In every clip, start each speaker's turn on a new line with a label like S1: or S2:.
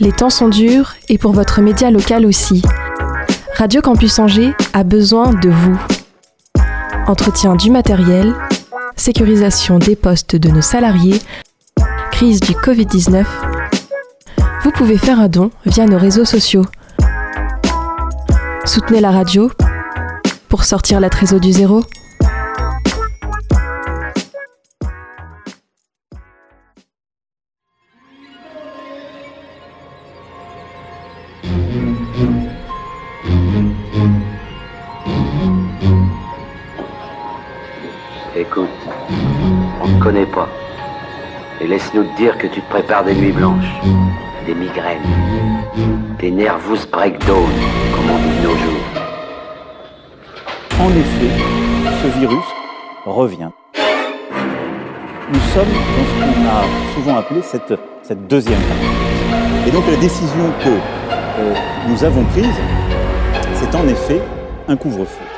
S1: Les temps sont durs et pour votre média local aussi. Radio Campus Angers a besoin de vous. Entretien du matériel, sécurisation des postes de nos salariés, crise du Covid-19. Vous pouvez faire un don via nos réseaux sociaux. Soutenez la radio pour sortir la trésor du zéro.
S2: Et laisse-nous te dire que tu te prépares des nuits blanches, des migraines, des nervous breakdown, comme on dit de nos jours.
S3: En effet, ce virus revient. Nous sommes dans ce qu'on a souvent appelé cette, cette deuxième vague. Et donc la décision que euh, nous avons prise, c'est en effet un couvre-feu.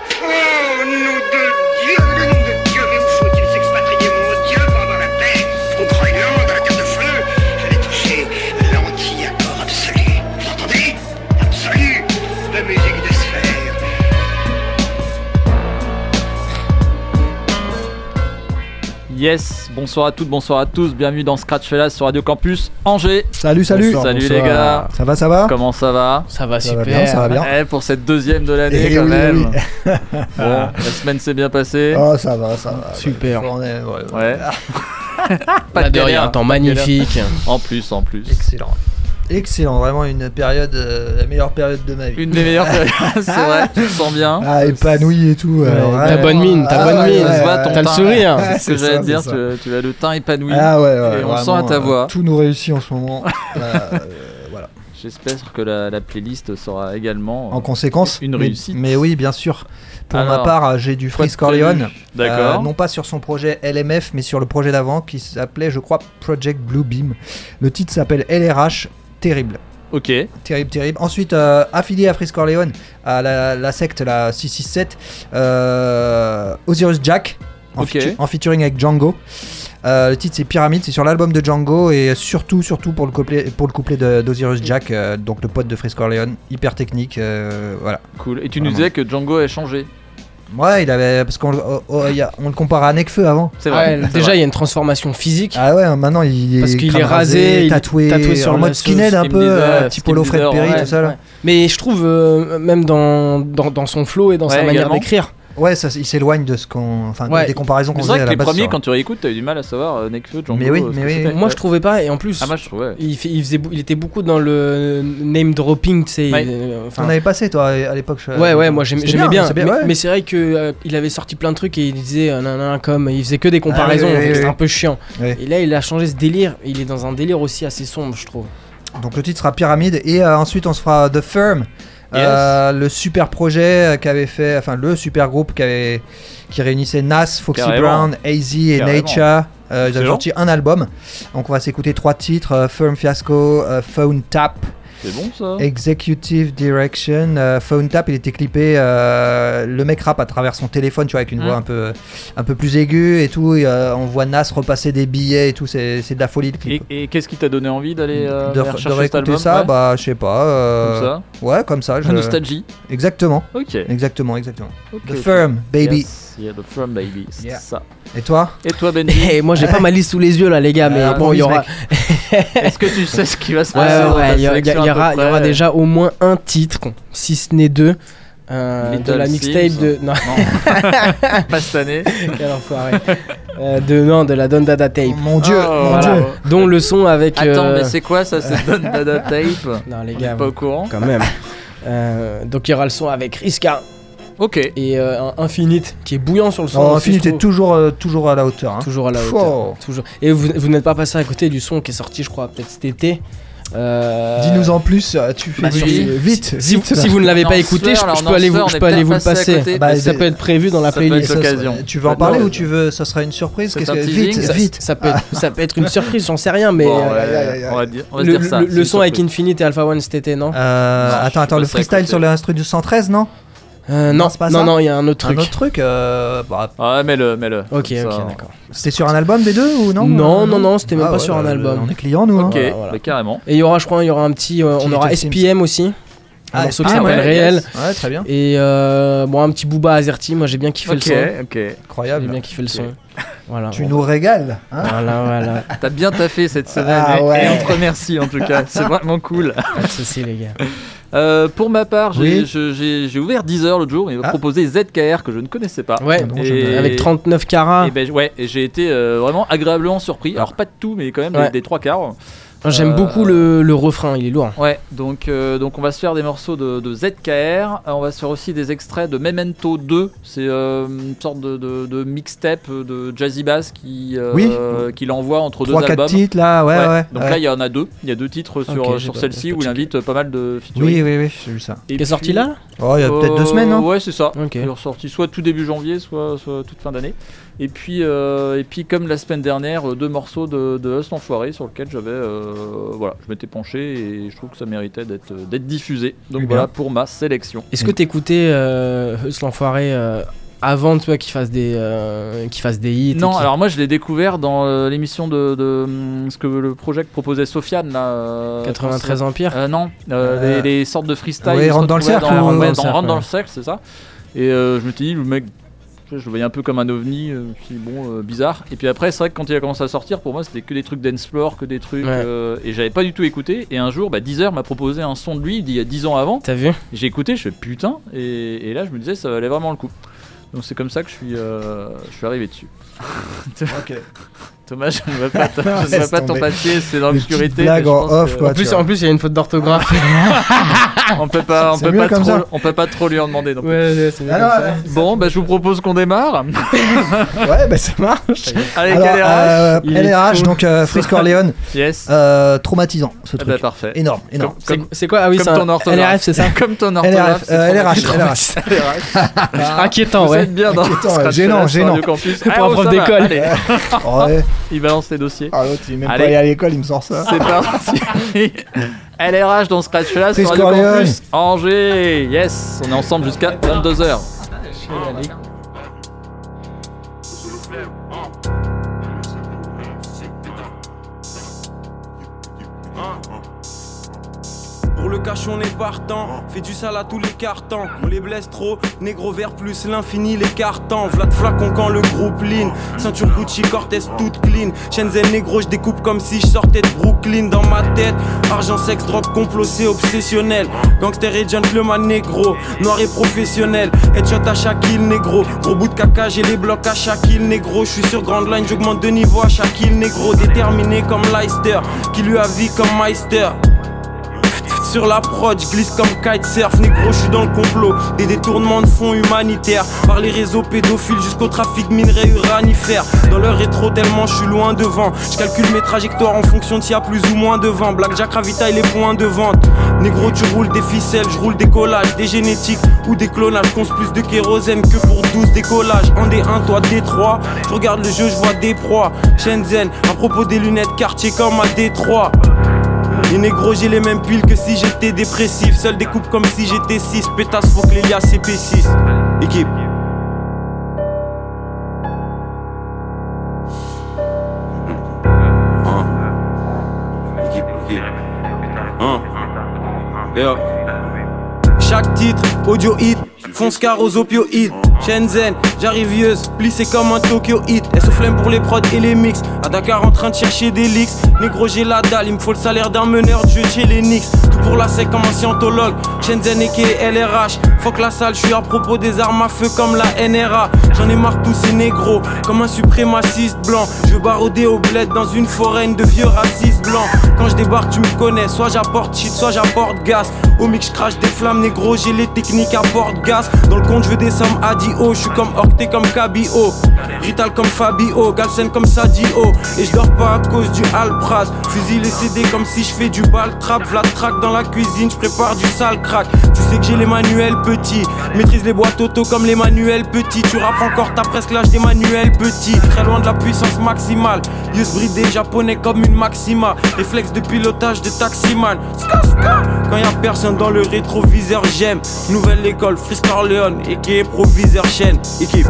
S4: Yes, bonsoir à toutes, bonsoir à tous, bienvenue dans Scratch Fellas sur Radio Campus Angers.
S5: Salut, salut.
S4: Salut les gars,
S5: Ça va, ça va
S4: comment ça va
S6: Ça va
S5: Ça
S6: super.
S5: va bien, ça va bien.
S4: Eh, Pour cette deuxième de l'année
S5: Eh
S4: quand
S5: oui,
S4: même.
S5: oui.
S4: Bon, la semaine s'est bien passée.
S5: Oh, ça va, ça va.
S6: Super.
S5: On est- ouais, ouais.
S4: Ouais.
S6: Pas de rien,
S4: galère,
S6: un temps
S4: de
S6: magnifique.
S4: En plus, en plus.
S5: Excellent. Excellent, vraiment une période, euh, la meilleure période de ma vie.
S4: Une des meilleures périodes, c'est vrai, tu te sens bien.
S5: Ah, épanoui et tout. euh,
S6: Ouais,
S5: ouais.
S6: T'as bonne mine, t'as
S5: Ah,
S6: bonne
S5: ouais,
S6: mine.
S5: ouais,
S6: T'as le sourire.
S4: C'est ce que j'allais te dire, tu, as le teint épanoui.
S5: Ah ouais, ouais.
S4: Et on
S5: vraiment,
S4: sent à ta
S5: euh,
S4: voix.
S5: Tout nous réussit en ce moment. Euh, euh, voilà.
S4: J'espère que la, la playlist sera également
S5: En conséquence.
S4: une réussite.
S5: Mais, oui, bien sûr. Pour ma part, j'ai du Freeze Corleone.
S4: D'accord.
S5: Euh, non pas sur son projet LMF, mais sur le projet d'avant qui s'appelait, je crois, Project Bluebeam. Le titre s'appelle LRH. Terrible.
S4: Ok.
S5: Terrible, terrible. Ensuite, euh, affilié à Freeze Corleone, à la, la secte, la 667, euh, Osiris Jack, en,
S4: Ok.
S5: featu- en featuring avec Django. Euh, le titre c'est Pyramide, c'est sur l'album de Django et surtout, surtout pour le couplet, pour le couplet de- d'Osiris Jack, donc le pote de Freeze Corleone, hyper technique, voilà.
S4: Cool. Et tu nous disais que Django a changé.
S5: Ouais, il avait, parce qu'on le- oh, oh, il y a- on le compare à Nekfeu avant.
S4: C'est vrai.
S6: Ouais,
S4: c'est
S6: déjà,
S4: vrai.
S6: il y a une transformation physique.
S5: Ah ouais, maintenant il est,
S6: Parce qu'il
S5: crâne
S6: est rasé, il est
S5: tatoué,
S6: tatoué sur
S5: en
S6: le-
S5: mode
S6: sur
S5: skinhead un
S4: skin
S5: peu,
S4: leader,
S5: euh,
S4: skin
S5: type Polo Fred
S4: leader,
S5: Perry,
S4: ouais,
S5: tout ça là.
S6: Ouais. Mais je trouve, euh, même dans, dans, dans son flow et dans sa manière
S4: également.
S6: d'écrire,
S5: Ouais, ça, il s'éloigne de ce qu'on, enfin,
S6: Ouais.
S5: des comparaisons qu'on
S4: C'est vrai
S5: faisait à
S4: que
S5: la
S4: les
S5: base.
S4: premiers,
S5: sur-
S4: quand tu réécoutes, t'as eu du mal à savoir euh, Nekfeu, Django.
S5: Mais oui,
S4: euh, ce
S5: mais
S4: que
S5: oui.
S6: moi
S4: Ouais.
S6: je trouvais pas, et en plus,
S4: Ah, moi je trouvais.
S6: il, fait- il faisait, il était beaucoup dans le name dropping, tu sais.
S4: Ouais.
S6: euh,
S5: On avait passé toi à l'époque. je-
S6: Ouais, ouais, moi j'aimais bien. mais
S5: ouais.
S6: mais c'est vrai que euh, il avait sorti plein de trucs et il disait euh, nan, nan, comme il faisait que des comparaisons,
S5: Ah oui, oui,
S6: donc
S5: oui,
S6: c'était
S5: oui.
S6: un peu chiant. Et là, il a changé ce délire. Il est dans un délire aussi assez sombre, je trouve.
S5: Donc le titre sera Pyramide et ensuite on se fera The Firm, euh, le super projet qu'avait fait, enfin le super groupe qui avait qui réunissait Nas, Foxy
S4: Carrément.
S5: Brown, AZ et. Nature. Euh, ils avaient sorti un album. Donc on va s'écouter trois titres euh, Firm Fiasco, Phone Tap,
S4: C'est bon ça
S5: Executive Direction. Euh, Phone Tap, il était clippé. euh, le mec rappe à travers son téléphone, tu vois, avec une voix un peu, un peu plus aiguë et tout. et, euh, on voit Nas repasser des billets et tout. C'est c'est de la folie
S4: Et,
S5: clip.
S4: et qu'est-ce qui t'a donné envie d'aller euh,
S5: de, de réécouter
S4: album
S5: ça,
S4: ouais
S5: bah je sais pas. euh,
S4: Comme ça
S5: Ouais, comme ça. je-
S4: La nostalgie.
S5: Exactement,
S4: Ok.
S5: exactement, exactement.
S4: Ok,
S5: The. Firm, baby.
S4: Yes, yeah, the firm baby. C'est
S5: Yeah.
S4: ça.
S5: Et toi
S4: Et toi, Benji
S6: Et moi, j'ai pas ma liste sous les yeux là, les gars, mais
S5: Euh,
S6: bon, il y aura.
S4: Est-ce que tu sais ce qui va se
S6: Ouais,
S4: passer
S6: ouais, ouais, il y, aura, il y aura
S4: près
S6: déjà au moins un titre, si ce n'est deux, euh, de la mixtape de. Non,
S4: Non. pas cette année.
S6: quel enfoiré. Euh, de, non, de la Don Dada Tape.
S5: Mon dieu,
S4: Oh,
S5: mon
S4: voilà.
S5: dieu.
S6: Dont le son avec.
S4: Attends,
S6: euh,
S4: mais c'est quoi ça C'est Don Dada Tape?
S6: Non, les
S4: On
S6: gars,
S4: est pas au courant?
S6: quand même. Euh, donc il y aura le son avec Riska
S4: Ok.
S6: et euh, Infinite qui est bouillant sur le son.
S5: Oh, Infinite est toujours, euh, toujours à la hauteur. hein.
S6: Toujours à la hauteur. Toujours. Et vous, vous n'êtes pas passé à côté du son qui est sorti, je crois, peut-être cet été. Euh,
S5: Dis-nous en plus, euh, tu fais
S6: bah, sur-
S5: vite, vite,
S6: Si,
S5: vite,
S6: si vous ne l'avez pas écouté, je, peux aller vous, je peux aller le passer.
S4: côté.
S5: Bah,
S6: ça peut être prévu dans la
S4: ça peut être
S6: playlist.
S5: Tu veux en parler ou tu veux Ça sera une surprise Qu'est-ce que vite,
S4: ça-
S5: vite.
S6: Ça peut, être, ça peut être une surprise, j'en sais rien, mais
S4: Bon,
S6: euh,
S4: ouais,
S5: aïe, aïe, aïe.
S4: on va dire, on va
S6: le,
S4: dire ça.
S6: le-
S4: c'est
S6: le
S4: une
S6: son avec. Infinite et Alpha One cet été, non?
S5: Euh, attends, attends, le freestyle sur l'instru du 113, non?
S6: Euh,
S5: Non,
S6: non, non, il y a un autre
S5: Un
S6: truc.
S5: autre truc euh, bah,
S4: Ouais, mets-le, mets-le.
S6: Ok, ok, d'accord.
S5: C'était sur un album des deux ou non
S6: Non, non, non, c'était même
S5: Ah
S6: pas
S5: ouais,
S6: sur un
S5: bah,
S6: album.
S5: On est clients nous. hein.
S4: Ok,
S6: Voilà, voilà.
S4: bah, carrément.
S6: Et il y aura, je crois, il y aura un petit. euh, on aura. SPM aussi. Un
S5: Ah,
S6: morceau qui
S5: ah,
S6: s'appelle
S5: ouais,
S6: Réel.
S4: yes.
S5: Ouais, très bien.
S6: Et euh, bon, un petit Booba Azerty. Moi, j'ai bien kiffé le son.
S4: ok.
S6: J'ai
S5: Incroyable.
S6: bien kiffé le son. Voilà.
S5: Tu nous régales. hein
S6: Voilà, voilà.
S4: T'as bien taffé cette semaine
S5: Ah
S4: et-
S5: ouais.
S4: et on te remercie en tout cas, c'est vraiment cool.
S6: Pas de soucis, les gars.
S4: Euh, pour ma part, j'ai
S5: Oui.
S4: j'ai- j'ai ouvert Deezer l'autre jour et il m'a
S5: Ah.
S4: proposé ZKR que je ne connaissais pas.
S6: Ouais,
S5: Ah bon,
S4: Et-
S6: avec 39 carats.
S4: Et ben, ouais, et j'ai été euh, vraiment agréablement surpris. Alors pas de tout, mais quand même des, trois quarts.
S6: J'aime
S4: Euh,
S6: beaucoup le, le refrain, il est lourd.
S4: Ouais, donc, euh, donc on va se faire des morceaux de, de ZKR. Euh, On va se faire aussi des extraits de Memento 2. C'est euh, une sorte de, de- de mixtape de Jazzy Bass qui, euh,
S5: Oui.
S4: qu'il envoie entre deux
S5: 3 4
S4: albums.
S5: titres là, ouais ouais.
S4: Donc
S5: ouais.
S4: là, il y en a deux. Il y a deux titres sur, celle-ci où il invite pas mal de featuring.
S5: Oui oui oui, j'ai vu ça.
S4: Et
S6: Qui est sorti là?
S5: Oh, il y a peut-être deux semaines, non
S4: Ouais, c'est ça.
S6: Ok.
S4: Il est ressorti soit tout début janvier, soit, soit toute fin d'année. Et puis, euh, et puis comme la semaine dernière, euh, deux morceaux de, de Us l'Enfoiré sur lequel j'avais, euh, voilà, je m'étais penché et je trouve que ça méritait d'être d'être diffusé. Donc
S5: Eh
S4: voilà pour ma sélection.
S6: Est-ce que t'écoutais euh, Eus l'enfoiré avant tu vois, qu'il fasse, des, euh, qu'il fasse des hits
S4: Non, alors moi je l'ai découvert dans euh, l'émission de, de, hum, ce que le projet proposait Sofiane là. euh,
S6: 93 Empire
S4: non, les, les sortes de freestyle.
S5: ouais, Rentre dans le cercle
S4: Dans,
S5: ou-
S4: ouais,
S6: Dans le cercle,
S4: Rentre dans
S6: ouais.
S4: le cercle, c'est ça. Et je me suis dit, le mec, je le voyais un peu comme un ovni, euh, dit, bon, euh, bizarre. Et puis après, c'est vrai que quand il a commencé à sortir, pour moi, c'était que des trucs floor, que des trucs.
S6: Ouais.
S4: euh, et j'avais pas du tout écouté. Et un jour, bah, Deezer m'a proposé un son de lui d'il y a 10 ans avant.
S6: T'as vu?
S4: J'ai écouté, je fais putain. Et, et là, je me disais, ça valait vraiment le coup. Donc c'est comme ça que je suis, euh, je suis arrivé dessus.
S5: Ok.
S4: Thomas, je ne vois pas, ta-
S5: Non,
S4: je ne vois
S5: laisse
S4: pas ton
S5: tomber.
S4: papier, c'est dans l'obscurité.
S5: en
S4: pense
S5: off,
S4: que-
S5: quoi.
S6: en plus,
S5: tu
S6: en plus, il y a une faute d'orthographe.
S4: On peut pas, on peut pas
S5: comme
S4: trop,
S5: ça.
S4: on peut pas trop lui en demander.
S6: ouais,
S5: Alors, euh,
S4: Bon, bah je vous propose qu'on démarre.
S5: ouais, bah ça marche. Alors,
S4: LRH.
S5: euh, LRH, donc euh, Frisk Orléans,
S4: Yes.
S5: euh, traumatisant ce
S4: Ah
S5: truc.
S4: bah parfait.
S5: Énorme, énorme.
S6: C'est- quoi? Ah oui,
S4: comme
S6: c'est
S4: ton orthographe.
S6: LRF, c'est ça?
S4: Comme ton orthographe.
S5: LRH,
S4: LRH.
S6: Inquiétant,
S4: Vous
S6: ouais.
S4: êtes bien dans
S5: Inquiétant, gênant, gênant.
S6: Pour
S4: Ah,
S6: un prof d'école.
S5: Ouais.
S4: Il balance les dossiers.
S5: Ah, l'autre, il est même
S4: Allez.
S5: pas allé à l'école, il me sort ça.
S4: C'est parti. LRH dans Scratch Fest sur Radio. Campus. Angers. Yes. On est ensemble jusqu'à 22h.
S7: Cash on est partant, du sale à tous les cartons. On les blesse trop, négro vert plus l'infini, les cartons. Vlad flacon quand le groupe lean. Ceinture Gucci, Cortez toute clean. Shenzhen négro, je découpe comme si je sortais de Brooklyn dans ma tête. Argent, sexe, drogue, complot, obsessionnel. Gangster et gentleman négro, noir et professionnel. Headshot à chaque île négro. Gros bout de caca, j'ai les blocs à chaque île négro. Je suis sur Grand Line, j'augmente de niveau à chaque île négro. Déterminé comme Leicester, qui lui a vie comme Meister. Sur la prod, glisse comme kitesurf, négro, je suis dans le complot. Des détournements de fonds humanitaires, par les réseaux pédophiles jusqu'au trafic minerais uranifères. Dans leur rétro, tellement je suis loin devant. Je calcule mes trajectoires en fonction de s'il y a plus ou moins de vent. Blackjack ravitaille les points de vente. Négro, tu roules des ficelles, je roule des collages, des génétiques ou des clonages. Conce plus de kérosène que pour 12 décollages. En D1, toi D3. Je regarde le jeu, je vois des proies. Shenzhen, à propos des lunettes, quartier comme à Détroit. Les négros, j'ai les mêmes piles que si j'étais dépressif. Seul découpe comme si j'étais 6. Pétasse, faut que l'Elia CP6. Équipe. Hein. Hein. Chaque titre, audio hit, fonce car aux opioïdes. Shenzhen, j'arrive vieuse, plissé comme un Tokyo hit. Elle se flemme pour les prods et les mix. À Dakar en train de chercher des leaks. Négro, j'ai la dalle, il me faut le salaire d'un meneur de jeu chez les Knicks. Tout pour la sec comme un scientologue. Shenzhen et LRH. Fuck la salle, je suis à propos des armes à feu comme la NRA. J'en ai marre tous ces négros, comme un suprémaciste blanc. Je baroder au bled dans une foraine de vieux racistes blancs. Quand je débarque, tu me connais, soit j'apporte shit, soit j'apporte gaz. Au mix, crache des flammes, négro, j'ai les techniques à porte-gaz. Dans le compte, je veux des sommes à Dio, je suis comme Octet comme Cabio. Rital comme Fabio, Galsen comme Sadio. Et je dors pas à cause du Alpraz. Fusil et CD comme si je fais du bal trap. Vlad track dans la cuisine, je prépare du sale crack. Tu sais que j'ai les manuels petits. Maîtrise les boîtes auto comme les manuels petits. Tu rappes encore, t'as presque l'âge des manuels petits. Très loin de la puissance maximale. Yeux bridés japonais comme une Maxima. Réflexe de pilotage de taximan. Ska. Quand y personne dans le rétroviseur, j'aime. Nouvelle école, Fris Corleone, et qui proviseur chaîne. Équipe.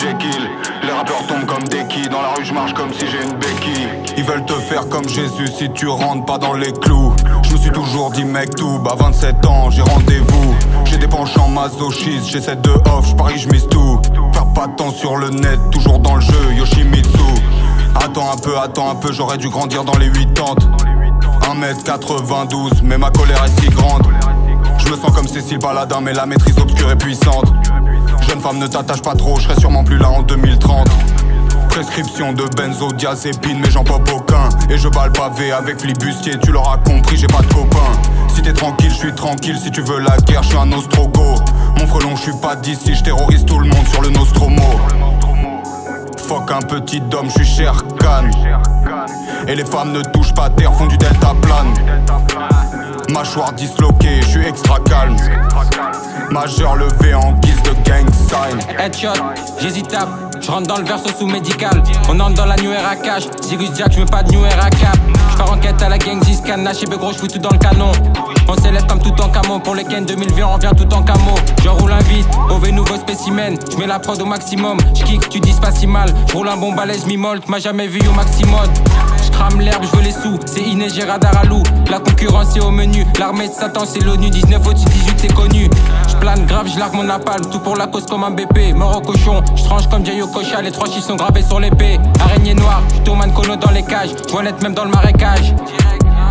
S8: Jekyll. Les rappeurs tombent comme des qui, dans la rue je marche comme si j'ai une béquille. Ils veulent te faire comme Jésus si tu rentres pas dans les clous. Je me suis toujours dit mec tout, à 27 ans j'ai rendez-vous. J'ai des penchants masochistes, j'essaie de off, je parie je mise tout. Faire pas de temps sur le net, toujours dans le jeu, Yoshimitsu. Attends un peu, attends un peu, j'aurais dû grandir dans les 80 1m92, mais ma colère est si grande. Je me sens comme Cécile Baladin, mais la maîtrise obscure est puissante. Jeune femme, ne t'attache pas trop, je serai sûrement plus là en 2030. Prescription de benzodiazépine, mais j'en pop aucun. Et je bats le pavé avec flibustier, tu l'auras compris, j'ai pas de copain. Si t'es tranquille, je suis tranquille, si tu veux la guerre, je suis un ostrogo. Mon frelon, je suis pas d'ici, je terrorise tout le monde sur le Nostromo. Fuck un petit homme, je suis cher can. Et les femmes ne touchent pas terre, font du delta plane. Mâchoire disloquée, je suis extra calme. Majeur levé en guise de gang sign.
S9: Headshot, j'hésite à. Je rentre dans le verso sous médical. On entre dans la new era cash. Jack, je pas de new era cap. Je pars en quête à la gang, scan Nash et gros, je tout dans le canon. On s'élève comme tout en camo. Pour les Ken 2020, on vient tout en camo. Je roule un vite, OV nouveau spécimen. Je mets la prod au maximum. Je kick, tu dis pas si mal. Je roule un bon balai, je. M'a jamais vu au maximum. Je crame l'herbe, je veux les sous. C'est Iné, j'ai radar à loup. La concurrence est au menu. L'armée de Satan, c'est l'ONU. 19 au 18, c'est connu. Je grave, je largue mon napalm. Tout pour la cause comme un BP. Mort au cochon, je tranche comme Jayo Kocha. Les trois chiffres sont gravés sur l'épée. Araignée noire, je Kono dans les cages. Toilette même dans le marécage.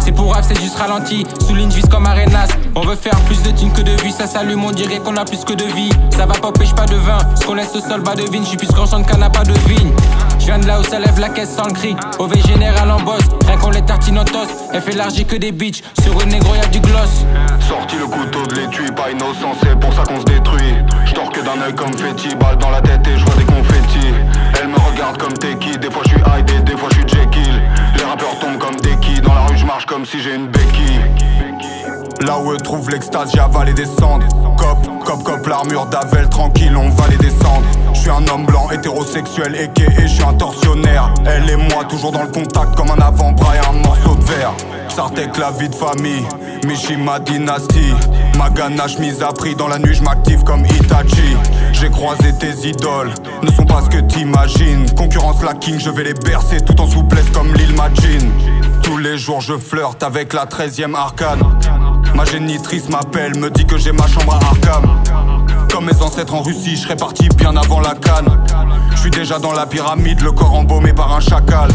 S9: C'est pour rap, c'est juste ralenti. Souligne vis comme Arenas. On veut faire plus de thunes que de vie. Ça s'allume, on dirait qu'on a plus que de vie. Ça va pas, pêche pas de vin. Ce qu'on laisse au sol, bas de vigne. J'suis plus grand de n'a pas de vigne. J'viens de là où ça lève la caisse sans le cri. OV général en boss. Rien qu'on les tartine en toast. Elle fait larger que des bitches. Sur une négro, y'a du gloss.
S8: Sorti le couteau de l'étui, pas innocent, c'est pour ça qu'on se détruit. J'tors que d'un œil comme Fetty, balle dans la tête et je vois des confettis. Elle me regarde comme Teki, des fois je suis Hyde, des fois je suis Jekyll. Les rappeurs tombent comme des qui, dans la rue je marche comme si j'ai une béquille. Là où eux trouvent l'extase, j'ai avalé des cendres. Cop, cop, cop, l'armure d'Avel, tranquille, on va les descendre. Je suis un homme blanc, hétérosexuel, et je suis un tortionnaire. Elle et moi, toujours dans le contact comme un avant-bras et un morceau de verre. Sartek, la vie de famille, Mishima dynastie. Ma ganache mise à prix dans la nuit, je m'active comme Itachi. J'ai croisé tes idoles, ne sont pas ce que t'imagines. Concurrence la king, je vais les bercer tout en souplesse comme l'île Majin. Tous les jours je flirte avec la 13ème arcane. Ma génitrice m'appelle, me dit que j'ai ma chambre à Arkham. Comme mes ancêtres en Russie, je serais parti bien avant la canne. Je suis déjà dans la pyramide, le corps embaumé par un chacal.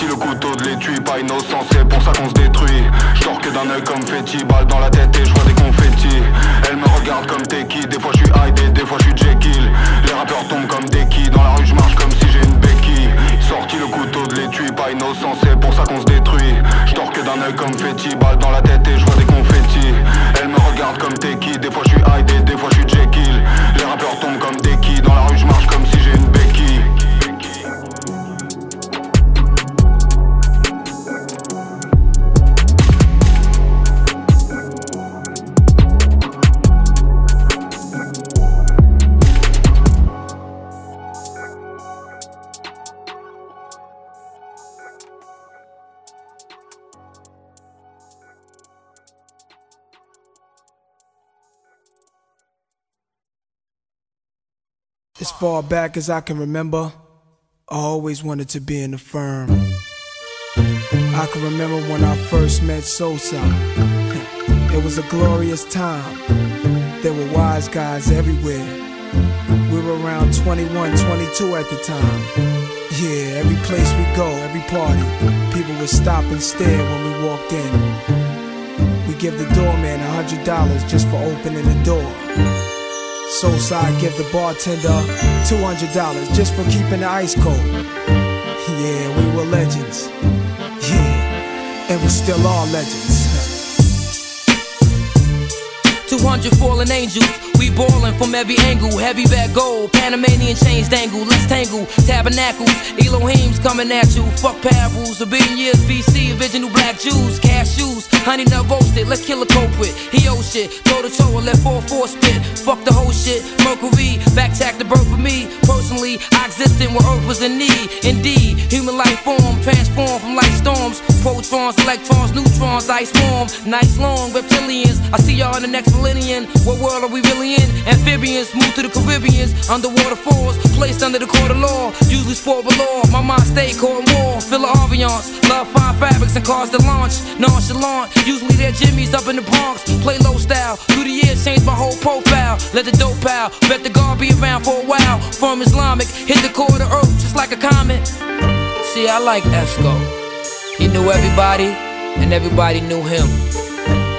S8: Sorti le couteau de l'étui, pas innocent, c'est pour ça qu'on se détruit. Je que d'un œil comme Fetty, balle dans la tête et je vois des confettis. Elle me regarde comme Teki, des fois je suis Hyde, des fois je suis Jekyll. Les rappeurs tombent comme des qui, dans la rue je marche comme si j'ai une béquille. Sorti le couteau de l'étui, pas innocent, c'est pour ça qu'on se détruit. Je que d'un œil comme Fetty, balle dans la tête et je vois des confettis. Elle me regarde comme Teki, des fois je suis Hyde, des fois je suis
S10: As far back as I can remember, I always wanted to be in the firm. I can remember when I first met Sosa. It was a glorious time. There were wise guys everywhere. We were around 21, 22 at the time. Yeah, every place we go, every party, people would stop and stare when we walked in. We give the doorman a hundred dollars just for opening the door. Soulside give the bartender two hundred dollars just for keeping the ice cold. Yeah, we were legends. Yeah, and we still are legends.
S11: 200 fallen angels, ballin' from every angle. Heavy bag gold, Panamanian chains dangle. Let's tangle, tabernacles, Elohim's coming at you. Fuck parables, a billion years BC, original black Jews, cashews, honey nut roasted. Let's kill a culprit. He owe shit, toe to toe and let 4-4 spit. Fuck the whole shit, Mercury, back tack the birth for me. Personally, I existed when Earth was in need. Indeed, human life form, transformed from light storms. Protons, electrons, neutrons, ice warm. Nice long reptilians. I see y'all in the next millennium. What world are we really in? Amphibians move to the Caribbeans. Underwater falls, placed under the court of law. Usually sport the law. My mind stay court war. Feel the ambiance. Love fine fabrics and cars to launch. Nonchalant. Usually they're Jimmy's up in the Bronx. Play low style. Through the years, changed my whole profile. Let the dope pal. Bet the guard be around for a while. From Islamic, hit the core of the earth just like a comet. See, I like Esco. He knew everybody, and everybody knew him.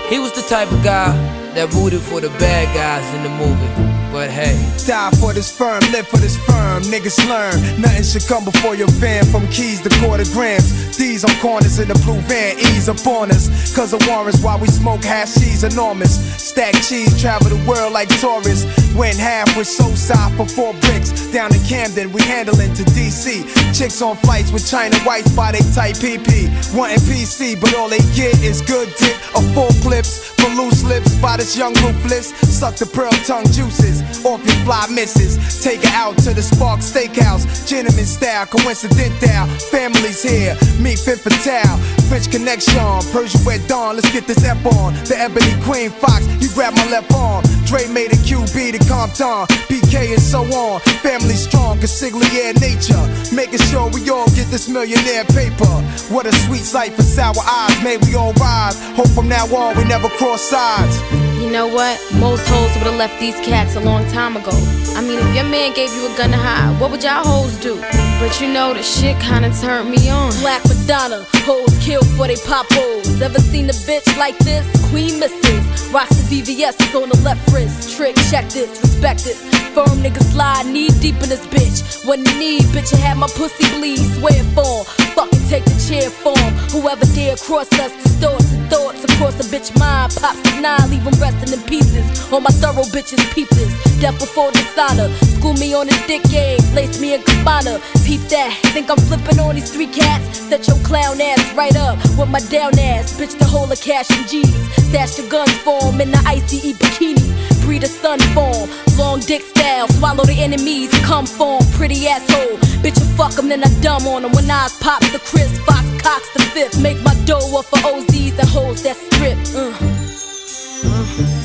S11: He was the type of guy that rooted for the bad guys in the movie. But hey,
S10: Die for this firm, live for this firm. Niggas learn, nothing should come before your van. From keys to quarter grams. These on corners in the blue van, ease up on us. Cause of warrants while we smoke hash, she's enormous. Stack cheese, travel the world like tourists. Went half with Soulside for four bricks. Down in Camden, we handling to DC. Chicks on flights with China whites by they tight PP. Wanting PC, but all they get is good dick or full clips. For loose lips by this young ruthless. Suck the pearl tongue juices off your fly misses. Take her out to the Spark Steakhouse. Gentleman style, coincidental. Family's here, meet Femme Fatale. French connection, Persian wet dawn. Let's get this ep on. The Ebony Queen Fox, you grab my left arm. Dre made a QB to Compton. PK and so on. Family strong, consigliere nature. Making sure we all get this millionaire paper. What a sweet sight for sour eyes. May we all rise. Hope from now on we never cross sides.
S12: You know what? Most hoes would've left these cats a long time ago. I mean, if your man gave you a gun to hide, what would y'all hoes do? But you know, the shit kinda turned me on. Black Madonna, hoes kill for they pop hoes. Ever seen a bitch like this? Queen misses. Rocks the VVS is on the left wrist. Trick, check this, respect this. Firm niggas slide knee deep in this bitch. When need, bitch, I had my pussy bleed. Swear form, fucking take the chair form. Whoever dare cross us, distorts and thoughts across a bitch mind. Pops the nine, leave 'em resting in pieces. All my thorough bitches peep this. Death before dishonor. School me on this dick game, place me in Cabana. Peep that, think I'm flipping on these three cats. Set your clown ass right up with my down ass. Bitch, the whole of cash and G's. Stash the guns form in the ICE bikini. Breed a sun form, long dick style. Swallow the enemies, come form, pretty asshole. Bitch, you fuck 'em, then I dumb on 'em. When I pop the Chris Fox, Cox the fifth. Make my dough up for OZs and hoes that strip. Uh.
S10: Yo,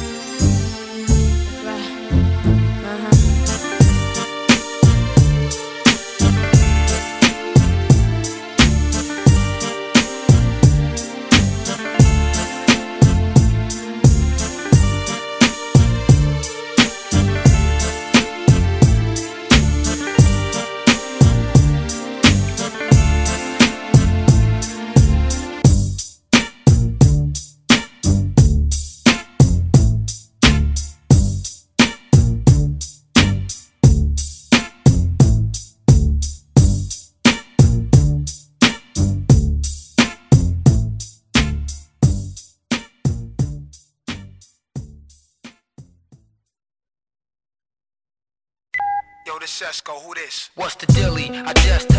S10: who this?
S11: What's the dilly? I just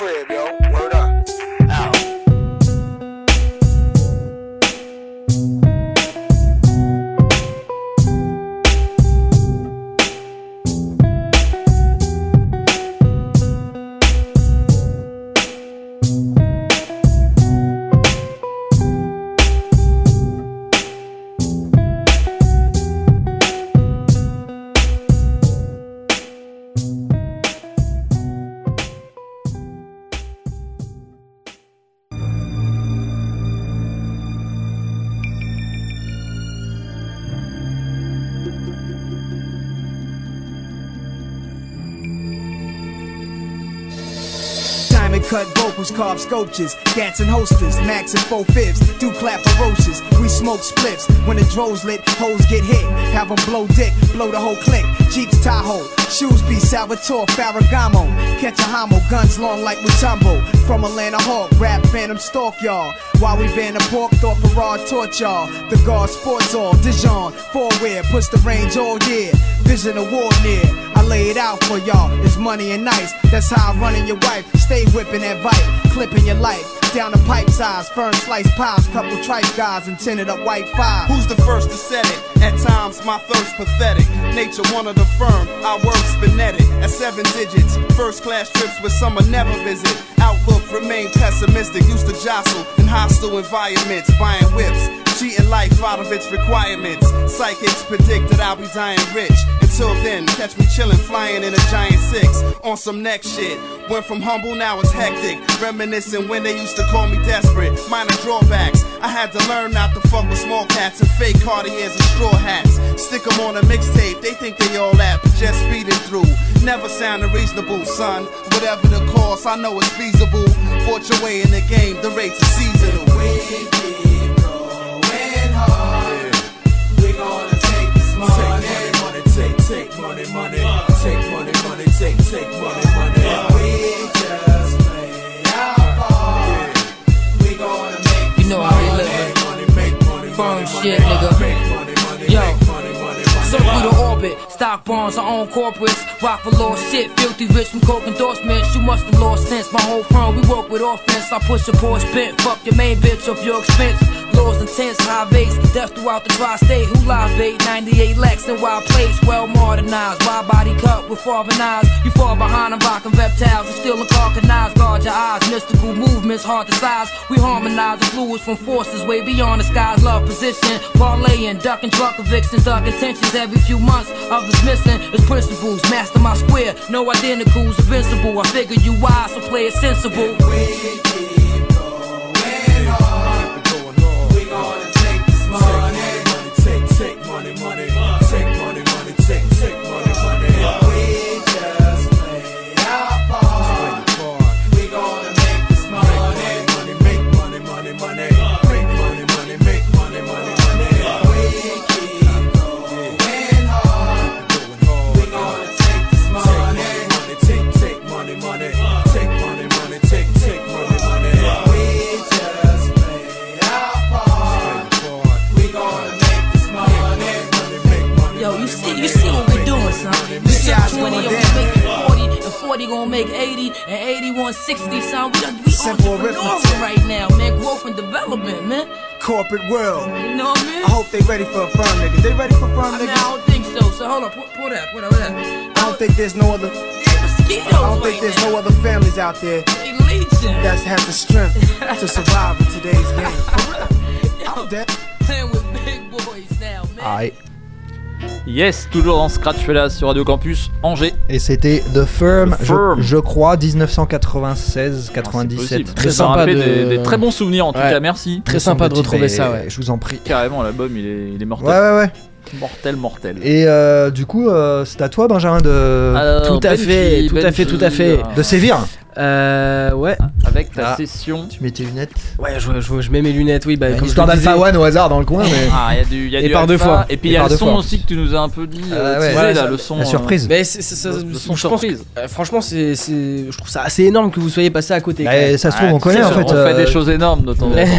S13: crib, yo.
S10: Sculptures, gats and holsters, max and four fifths, do clap ferocious. We smoke spliffs when the droves lit, hoes get hit. Have them blow dick, blow the whole clique. Jeeps Tahoe, shoes be Salvatore Ferragamo. Catch a homo, guns long like Mutombo. From Atlanta Hawk, rap phantom stalk y'all. While we ban the pork, thought Farad taught y'all. The guard sports all, Dijon, four wear, push the range all year. Vision of war near. I lay it out for y'all. It's money and nice. That's how I'm running your wife. Stay whipping that vibe, clipping your life. Down the pipe size, firm slice piles, couple tripe guys and tinted up white five.
S14: Who's the first to set it? At times, my thirst pathetic. Nature one of the firm, our work spinetic. At seven digits, first class trips with some I never visit. Outlook remain pessimistic, used to jostle in hostile environments, buying whips. Cheating life out of its requirements. Psychics predict that I'll be dying rich. Until then, catch me chillin', flying in a giant six on some next shit. Went from humble, now it's hectic. Reminiscing when they used to call me desperate. Minor drawbacks. I had to learn not to fuck with small cats and fake Cartiers and straw hats. Stick 'em on a mixtape, they think they all that, but just speeding through. Never sounded reasonable, son. Whatever the cost, I know it's feasible. Fought your way in the game, the rates are seasonal.
S10: We take, money, money. Take money, money, take, take money, money. We just play our part. We gonna make
S11: You know how we living. Firm shit, nigga. make money, Yo, make money, money, circling the orbit, stock bonds, our own corporates. Rock for lost shit, filthy rich from coke endorsements. You must have lost sense. My whole firm, we work with offense. I push a Porsche bent. Fuck your main bitch off your expense. Laws intense, high base, death throughout the tri-state. Who live bait? 98 Lex in wild place, well modernized. Wide body cut with farming eyes. You fall behind, I'm rocking reptiles. You still in guard your eyes. Mystical movements, hard to size. We harmonize the fluids from forces way beyond the skies. Love position, parlaying, ducking truck evictions, dark intentions every few months. Others missing is principles. Master my square, no identicals, invincible. I figure you wise, so play it sensible. 20 and we make 40, and 40 gonna make 80, and 80 160, son. We, done, we
S10: Simple
S11: entrepreneuring right now, man. Growth and development, man.
S10: Corporate world.
S11: You know what I mean?
S10: I hope they ready for a firm niggas. They ready for firm
S11: I mean, I don't think so. So hold on, pull, pull that, pull that, pull that.
S10: I don't think there's no other. I don't think there's no other families out there
S11: They leeching.
S10: that have the strength to survive in today's game. For real. I'm dead.
S11: Playing with big boys now, man.
S4: Yes, toujours dans Scratch Fellas sur Radio Campus Angers.
S5: Et c'était The Firm,
S4: The
S5: je-
S4: Firm.
S5: Je, crois, 1996-97.
S4: Possible.
S6: Très sympa de-
S4: des, des très bons souvenirs en tout cas, merci.
S6: Très sympa de retrouver ça, ouais.
S5: Je vous en prie.
S4: Carrément, l'album il est, il est mortel.
S5: Ouais, ouais, ouais.
S4: Mortel, mortel.
S5: Et euh, du coup, euh, c'est à toi, Benjamin, de,
S4: Alors,
S6: Tout à fait, tout à fait, tout à fait.
S4: euh,
S5: de sévir.
S6: Euh, ouais.
S4: Avec ta
S5: Ah.
S4: session.
S5: Tu mets tes lunettes.
S6: Ouais, je, je- je mets mes lunettes, oui. Bah,
S5: Une
S6: comme
S5: histoire
S6: je le
S5: d'Alpha
S6: disais.
S5: One au hasard dans le coin, mais.
S4: Ah, il y a du, il y a
S6: Et
S4: du
S6: par deux
S4: alpha,
S6: fois.
S4: Et puis il y a
S5: par
S4: le
S5: deux
S4: son
S5: fois.
S4: aussi que tu nous as un peu dit.
S5: Ah
S4: euh,
S5: ouais.
S4: là, le son.
S5: la
S4: euh,
S5: surprise.
S6: Mais c'est- c'est- ça-
S4: Le- le son
S6: je pense que-
S4: surprise.
S6: euh, franchement, c'est, c'est- je trouve ça assez énorme que vous soyez passé à côté. quand même.
S5: ça se trouve,
S4: Ah,
S5: on connaît
S4: sais,
S5: en fait.
S4: On fait
S5: euh,
S4: des choses énormes de temps en
S6: Ouais.
S4: temps.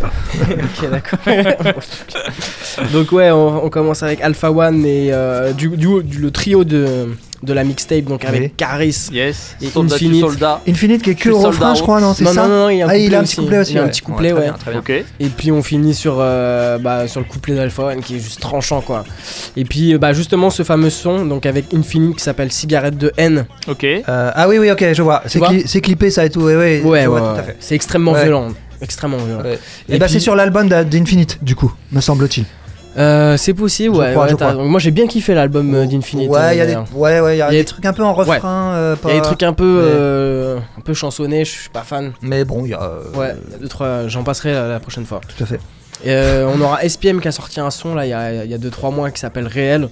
S6: ok, d'accord. Donc ouais, on, on commence avec Alpha One et euh, du, du- du- le trio de, de la mixtape, donc avec
S5: Oui.
S6: Caris.
S4: Yes,
S6: Et
S4: soldat,
S6: Infinite.
S4: soldat.
S5: Infinite qui est que au refrain,
S4: soldat
S5: je crois, non C'est
S6: non,
S5: ça
S6: non, non, il y a un
S5: Ah, il a un
S6: aussi.
S5: petit couplet aussi.
S6: Il y a un petit couplet,
S5: très
S6: ouais.
S5: bien, très bien.
S4: Ok.
S6: Et puis on finit sur, euh, bah, sur le couplet d'Alpha One qui est juste tranchant quoi. Et puis euh, bah, justement ce fameux son donc avec Infinite qui s'appelle Cigarette de haine.
S4: Ok.
S5: Euh, ah oui, oui, ok, je vois. C'est cli- c'est clippé ça et tout. Ouais, ouais.
S6: C'est extrêmement
S5: Ouais.
S6: violent. Extrêmement violent.
S5: Ouais.
S6: Et
S5: Et, bah, c'est sur l'album d'Infinite, du coup, me semble-t-il.
S6: Euh, c'est possible, ouais.
S5: crois,
S6: ouais,
S5: je
S6: t'as-
S5: crois.
S6: Moi j'ai bien kiffé l'album euh, d'Infinite.
S5: Ouais, il y a des,
S6: d'ailleurs.
S5: ouais, y a des trucs un peu en refrain. euh,
S6: Il y a des
S5: pas-
S6: trucs un peu, euh, un peu chansonnés, je suis pas fan.
S5: Mais bon, il y a. euh,
S6: Ouais, deux, trois, j'en passerai la, la prochaine fois.
S5: Tout à fait.
S6: Et, euh, on aura SPM qui a sorti un son là il y a, il y a 2-3 mois qui s'appelle Réel.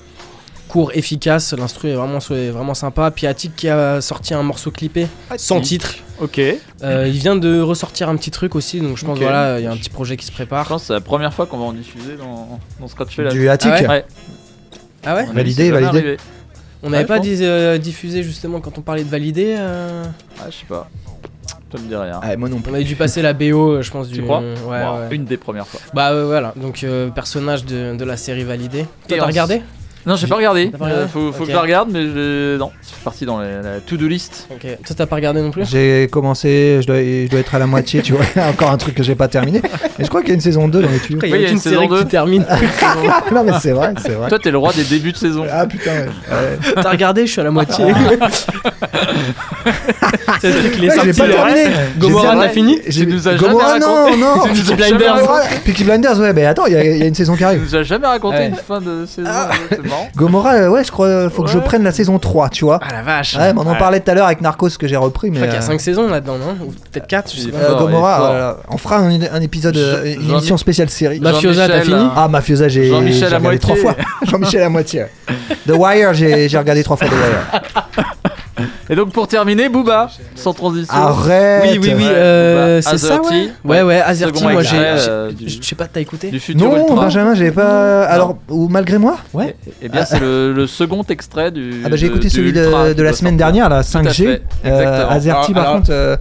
S6: Court, efficace, l'instru est vraiment, est vraiment sympa. Puis Attic qui a sorti un morceau clippé, sans titre.
S4: Ok.
S6: Euh, il vient de ressortir un petit truc aussi, donc je pense
S4: Ok.
S6: voilà, il y a un petit projet qui se
S4: Je
S6: prépare.
S4: pense que c'est la première fois qu'on va en diffuser dans, dans Scratch Fellas.
S5: Du Attic
S6: Ah ouais
S4: Ouais.
S6: Ah ouais
S5: Validé, validé.
S4: arrivé.
S6: On n'avait
S4: Ouais,
S6: pas
S4: je
S6: dis- euh, diffusé justement quand on parlait de valider euh,
S4: Ah, je sais pas. Ça me dit rien.
S5: Ah, moi non plus.
S6: On avait dû passer la BO, euh, je pense, du.
S4: Tu crois
S6: ouais,
S4: Bon,
S6: ouais.
S4: Une des premières fois.
S6: Bah euh, voilà, donc euh, personnage de, de la série validé. Toi t'as regardé?
S4: Non, j'ai pas regardé.
S6: T'as pas regardé
S4: Euh, faut, faut
S6: Ok.
S4: que je la regarde, mais je... non, c'est parti dans la, la to-do list.
S6: Ok. Toi t'as pas regardé non plus?
S5: J'ai commencé, je dois, je dois être à la moitié, tu vois. Encore un truc que j'ai pas terminé. Et je crois qu'il y a une saison 2 dans les tuyaux.
S6: Après, il
S4: Oui,
S6: y
S4: il y
S6: a une
S4: une saison
S6: série qui
S4: 2.
S6: termine.
S5: non, mais c'est vrai, c'est vrai.
S4: Toi, t'es le roi des débuts de saison.
S5: Ah putain, ouais. ouais.
S6: T'as regardé Je suis à la moitié. c'est le truc, il est
S5: Ouais,
S6: sorti.
S5: pas
S6: là.
S5: terminé.
S6: Gomorrah,
S5: J'ai-
S6: t'as fini
S5: J'ai
S4: Tu nous as
S5: Gomorrah,
S4: jamais
S5: non,
S4: raconté.
S5: non.
S4: Tu nous as
S6: Peaky
S4: jamais
S6: Blinders.
S4: raconté.
S5: Peaky Blinders, ouais, mais attends, il y, a- il y a une saison qui
S4: Tu
S5: arrive.
S4: nous as jamais raconté
S6: Ouais.
S4: une fin de saison. C'est marrant.
S5: Gomorrah, euh, ouais, je crois, faut que je prenne la saison 3, tu vois.
S6: Ah la vache.
S5: Ouais, mais on en
S6: Ouais.
S5: parlait tout à l'heure avec Narcos que j'ai repris,
S6: Je
S5: mais.
S6: crois qu'il y a
S5: euh,
S6: 5 saisons là-dedans, non Ou peut-être 4, je sais
S4: Il
S6: pas.
S5: euh,
S4: fort, il est
S5: Gomorrah,
S4: fort.
S5: voilà. on fera un, un épisode, euh, une
S4: Jean-
S5: émission spéciale série.
S6: Mafiosa, t'as
S4: Jean-Michel,
S6: fini
S4: hein.
S5: Ah, Mafiosa, j'ai
S4: Jean-Michel à
S5: regardé trois
S4: moitié.
S5: fois. Jean-Michel à moitié. The Wire, j'ai j'ai regardé trois fois The Wire.
S4: Et donc, pour terminer, Booba, sans transition.
S5: Arrête
S6: Oui, oui, oui,
S4: Ouais,
S6: euh, c'est ça,
S4: Azerty.
S6: ouais. Ouais, ouais, Azerty, moi j'ai.
S4: euh,
S6: Je sais pas, t'as écouté
S4: Du futur
S5: Non,
S4: Ultra.
S5: Benjamin, j'ai pas. Alors, ou malgré moi
S6: Ouais.
S4: Eh bien, c'est le, le second extrait du.
S5: Ah bah j'ai écouté celui de,
S4: Ultra
S5: de
S4: qui
S5: la semaine dernière, la
S4: Tout à
S5: 5G.
S4: fait,
S5: Euh. Azerty, par
S6: alors-
S5: contre. euh,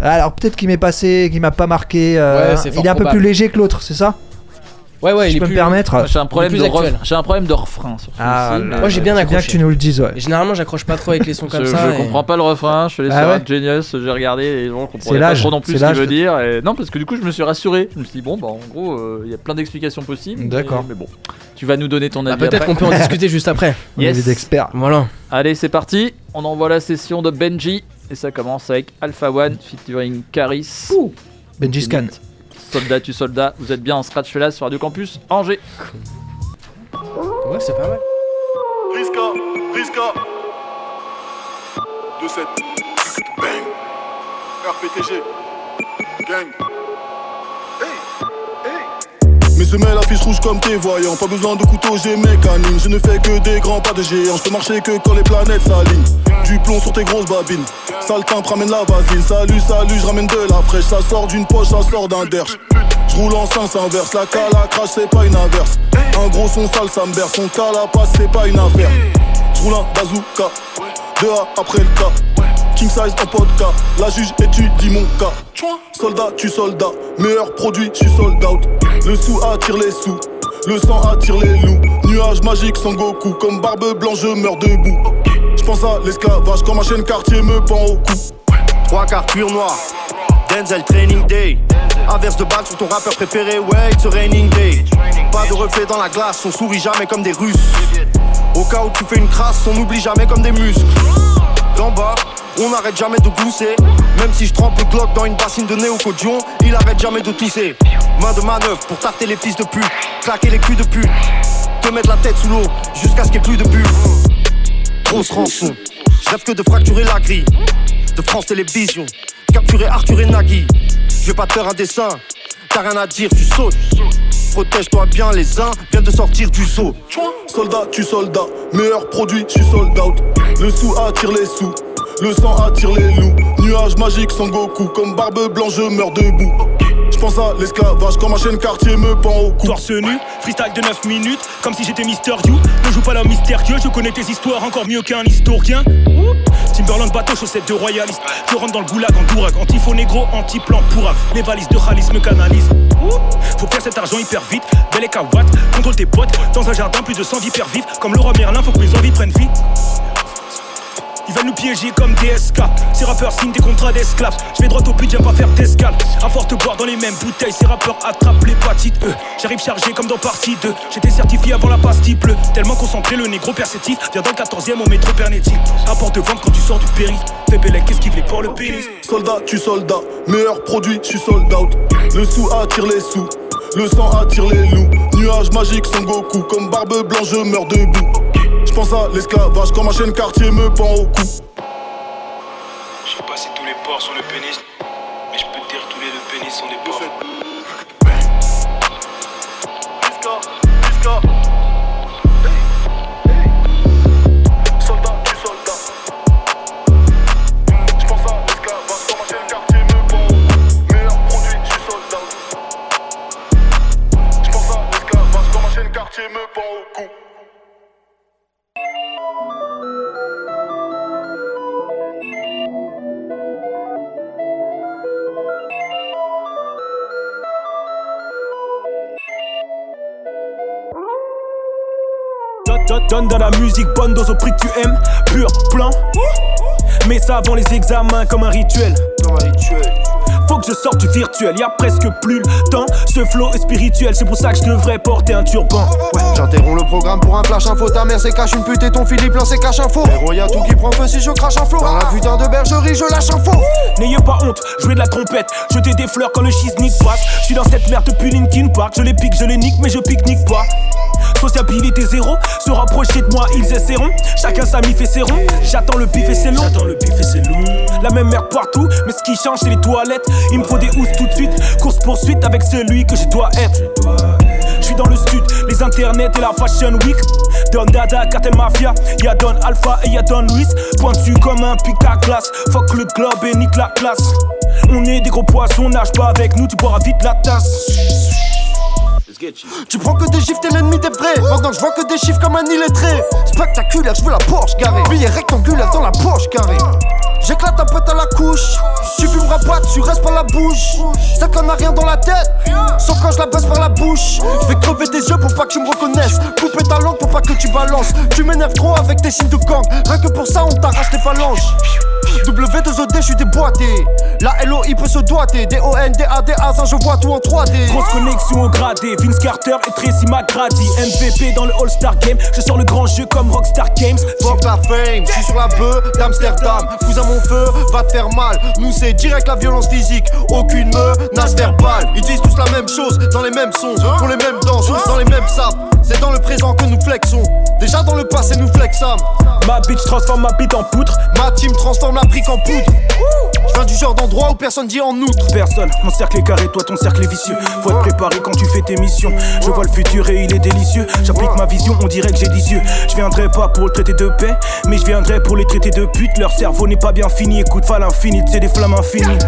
S5: Alors peut-être qu'il m'est passé, qu'il m'a pas marqué. euh,
S6: Ouais, c'est fort
S5: il est un peu plus léger que l'autre, c'est ça?
S6: Ouais, ouais,
S5: Si
S6: il
S5: je
S6: est
S5: peux me permettre.
S4: J'ai un problème de
S6: actuel.
S4: ref- j'ai un problème de refrain sur
S5: Ah,
S4: celui-ci.
S5: là,
S6: Moi, j'ai bien
S5: c'est bien
S6: accroché.
S5: que tu nous le dises, ouais.
S6: Généralement, j'accroche pas trop avec les sons comme
S4: je,
S6: ça.
S4: je
S6: et-
S4: comprends pas le refrain, je suis allé
S5: Ah ouais
S4: Genius, j'ai regardé et les gens comprenaient pas
S5: l'âge,
S4: trop non plus
S5: c'est
S4: ce qu'il
S5: l'âge
S4: veut dire. Et... Non, parce que du coup, je me suis rassuré. Je me suis dit, bon, bah en gros, euh, il y a plein d'explications possibles. mais-
S5: D'accord.
S4: Mais, bon, tu vas nous donner ton
S6: Bah,
S4: avis.
S6: Peut-être
S4: après.
S6: qu'on peut en discuter juste après.
S5: On est
S4: Yes.
S5: des experts.
S6: Voilà.
S4: Allez, c'est parti. On envoie la session de Benji. Et ça commence avec Alpha One featuring Caris.
S5: Benji Scan.
S4: Soldat, tu soldat. Vous êtes bien en scratch fellas sur Radio Campus Angers.
S6: Ouais, c'est pas mal.
S15: Riska, Riska 2-7 Bang RPTG Gang Mes semelles affichent rouge comme tes voyants. Pas besoin de couteau, j'ai mes Je ne fais que des grands pas de géants. Je peux marcher que quand les planètes s'alignent. Du plomb sur tes grosses babines. Sale timbre, ramène la vasine Salut, salut, je ramène de la fraîche. Ça sort d'une poche, ça sort d'un derche. Je roule en sens inverse. La cale à crash, c'est pas une averse Un gros son sale, ça me berce. Son cale à passe, c'est pas une affaire. Je roule un bazooka. 2A après le cas King size en podcast, la juge étudie mon cas. Soldat, tu soldat, meilleur produit, tu sold out. Le sou attire les sous, le sang attire les loups. Nuage magique sans Goku, comme barbe blanche, je meurs debout. Je pense à l'esclavage quand ma chaîne quartier me pend au cou.
S16: Trois quarts cuir noir, Denzel Training Day. Inverse de balle sur ton rappeur préféré, ouais, it's a raining day. Pas de reflet dans la glace, on sourit jamais comme des Russes. Au cas où tu fais une crasse, on n'oublie jamais comme des muscles. D'en bas, on n'arrête jamais de glousser. Même si je trempe le Glock dans une bassine de néocodion, il arrête jamais de tousser. Main de manœuvre pour tarter les fils de pute, claquer les culs de pute, te mettre la tête sous l'eau jusqu'à ce qu'il n'y ait plus de but. Grosse rançon, rêve que de fracturer la grille de France Télévisions, capturer Arthur et Nagui. Je vais pas te faire un dessin, t'as rien à dire, tu sautes. Protège-toi bien, les uns viennent de sortir du saut.
S15: Soldat, tu soldat, meilleur produit, tu sold out. Le sou attire les sous, le sang attire les loups. Nuage magique sans Goku, comme barbe blanche, je meurs debout. Je pense à l'esclavage quand ma chaîne quartier me pend au cou.
S17: Torse nu, freestyle de 9 minutes, comme si j'étais Mister You. Ne joue pas l'homme mystérieux, je connais tes histoires encore mieux qu'un historien. Timberland bateau, chaussettes de royaliste. Je rentre dans le goulag en dourac, anti-faux négro, anti-plan pourraf. Les valises de Khalis me canalisent. Faut faire cet argent hyper vite, bel et kawatt, contrôle tes potes. Dans un jardin, plus de 100 vipères vives. Comme le roi Merlin, faut que mes envies prennent vie. Ils veulent nous piéger comme DSK. Ces rappeurs signent des contrats d'esclaves. Je vais droit au but, j'aime pas faire d'escale. À forte boire dans les mêmes bouteilles, ces rappeurs attrapent l'hépatite E. J'arrive chargé comme dans partie 2. J'étais certifié avant la pastille bleue. Tellement concentré, le négro perceptif. Viens dans le 14ème au métro Pernetti. Porte de vente quand tu sors du périph. Fais Bélec, qu'est-ce les pour le pénis?
S15: Soldat, tu soldat, meilleur produit, tu sold out. Le sou attire les sous, le sang attire les loups. Nuage magique sans Goku, comme barbe blanche, je meurs debout. Je pense à l'esclavage quand ma chaîne quartier me pend au cou.
S17: Je sais pas si tous les porcs sont le pénis, mais je peux te dire tous les deux pénis sont des porcs. Donne, dans la musique, bonne dose au prix que tu aimes, pur plan. Mais ça avant les examens comme un rituel. Faut que je sorte du virtuel, y a presque plus le temps. Ce flow est spirituel, c'est pour ça que je devrais porter un turban.
S16: Ouais, j'interromps le programme pour un flash info. Ta mère c'est cache une pute et ton Philippe lance c'est cache info. Héros, y'a tout qui prend feu si je crache un flow. Dans la putain de bergerie, je lâche un faux.
S17: N'ayez pas honte, jouer de la trompette, jeter des fleurs quand le schiznique passe. Je suis dans cette merde depuis Linkin Park, je les pique, je les nique, mais je pique-nique pas. Sociabilité zéro, se rapprocher de moi, ils essaieront. Chacun sa mif et ses ronds. J'attends le bif et c'est long. J'attends le bif et c'est long. La même merde partout, mais ce qui change c'est les toilettes. Il me faut des housses tout de suite. Course poursuite avec celui que je dois être. Je suis dans le stud, les internets et la fashion week. Don Dada, Cartel Mafia, y'a Don Alpha et y'a Don Luis. Pointu comme un pic à glace. Fuck le globe et nique la classe. On est des gros poissons, nage pas avec nous, tu boiras vite la tasse.
S16: Tu prends que des chiffres, t'es l'ennemi des vrais. Que je vois que des chiffres comme un illettré. Spectaculaire, je veux la Porsche garée. Billet rectangulaire dans la poche carrée. J'éclate un pote à la couche. Tu fumeras pas, tu restes par la bouche. Ça qu'on a rien dans la tête, sauf quand je la baisse par la bouche. Je vais crever tes yeux pour pas que tu me reconnaisses. Couper ta langue pour pas que tu balances. Tu m'énerves trop avec tes signes de gang. Rien que pour ça, on t'arrache les phalanges. W2OD, je suis déboîté. La LOI peut se doiter. D-O-N-D-A-D-A, ça je vois tout en 3D.
S17: Grosse connexion au gradé, Vince Carter et Tracy McGrady MVP dans le All-Star Game, je sors le grand jeu comme Rockstar Games
S16: Fuck la fame, je suis sur la bœuf d'Amsterdam. Cousin mon feu, va te faire mal. Nous c'est direct la violence physique, aucune menace verbale. Ils disent tous la même chose, dans les mêmes sons, pour les mêmes danses, dans les mêmes sapes. C'est dans le présent que nous flexons. Déjà dans le passé nous flexons.
S17: Ma bitch transforme ma bite en poutre.
S16: Ma team transforme la brique en poudre. Je viens du genre d'endroit où personne dit en outre.
S17: Personne, mon cercle est carré, toi ton cercle est vicieux. Faut être préparé quand tu fais tes missions. Je vois le futur et il est délicieux. J'applique ma vision, on dirait que j'ai 10 yeux. Je viendrai pas pour le traiter de paix, mais je viendrai pour les traiter de pute. Leur cerveau n'est pas bien fini, écoute, va l'infini, c'est des flammes infinies.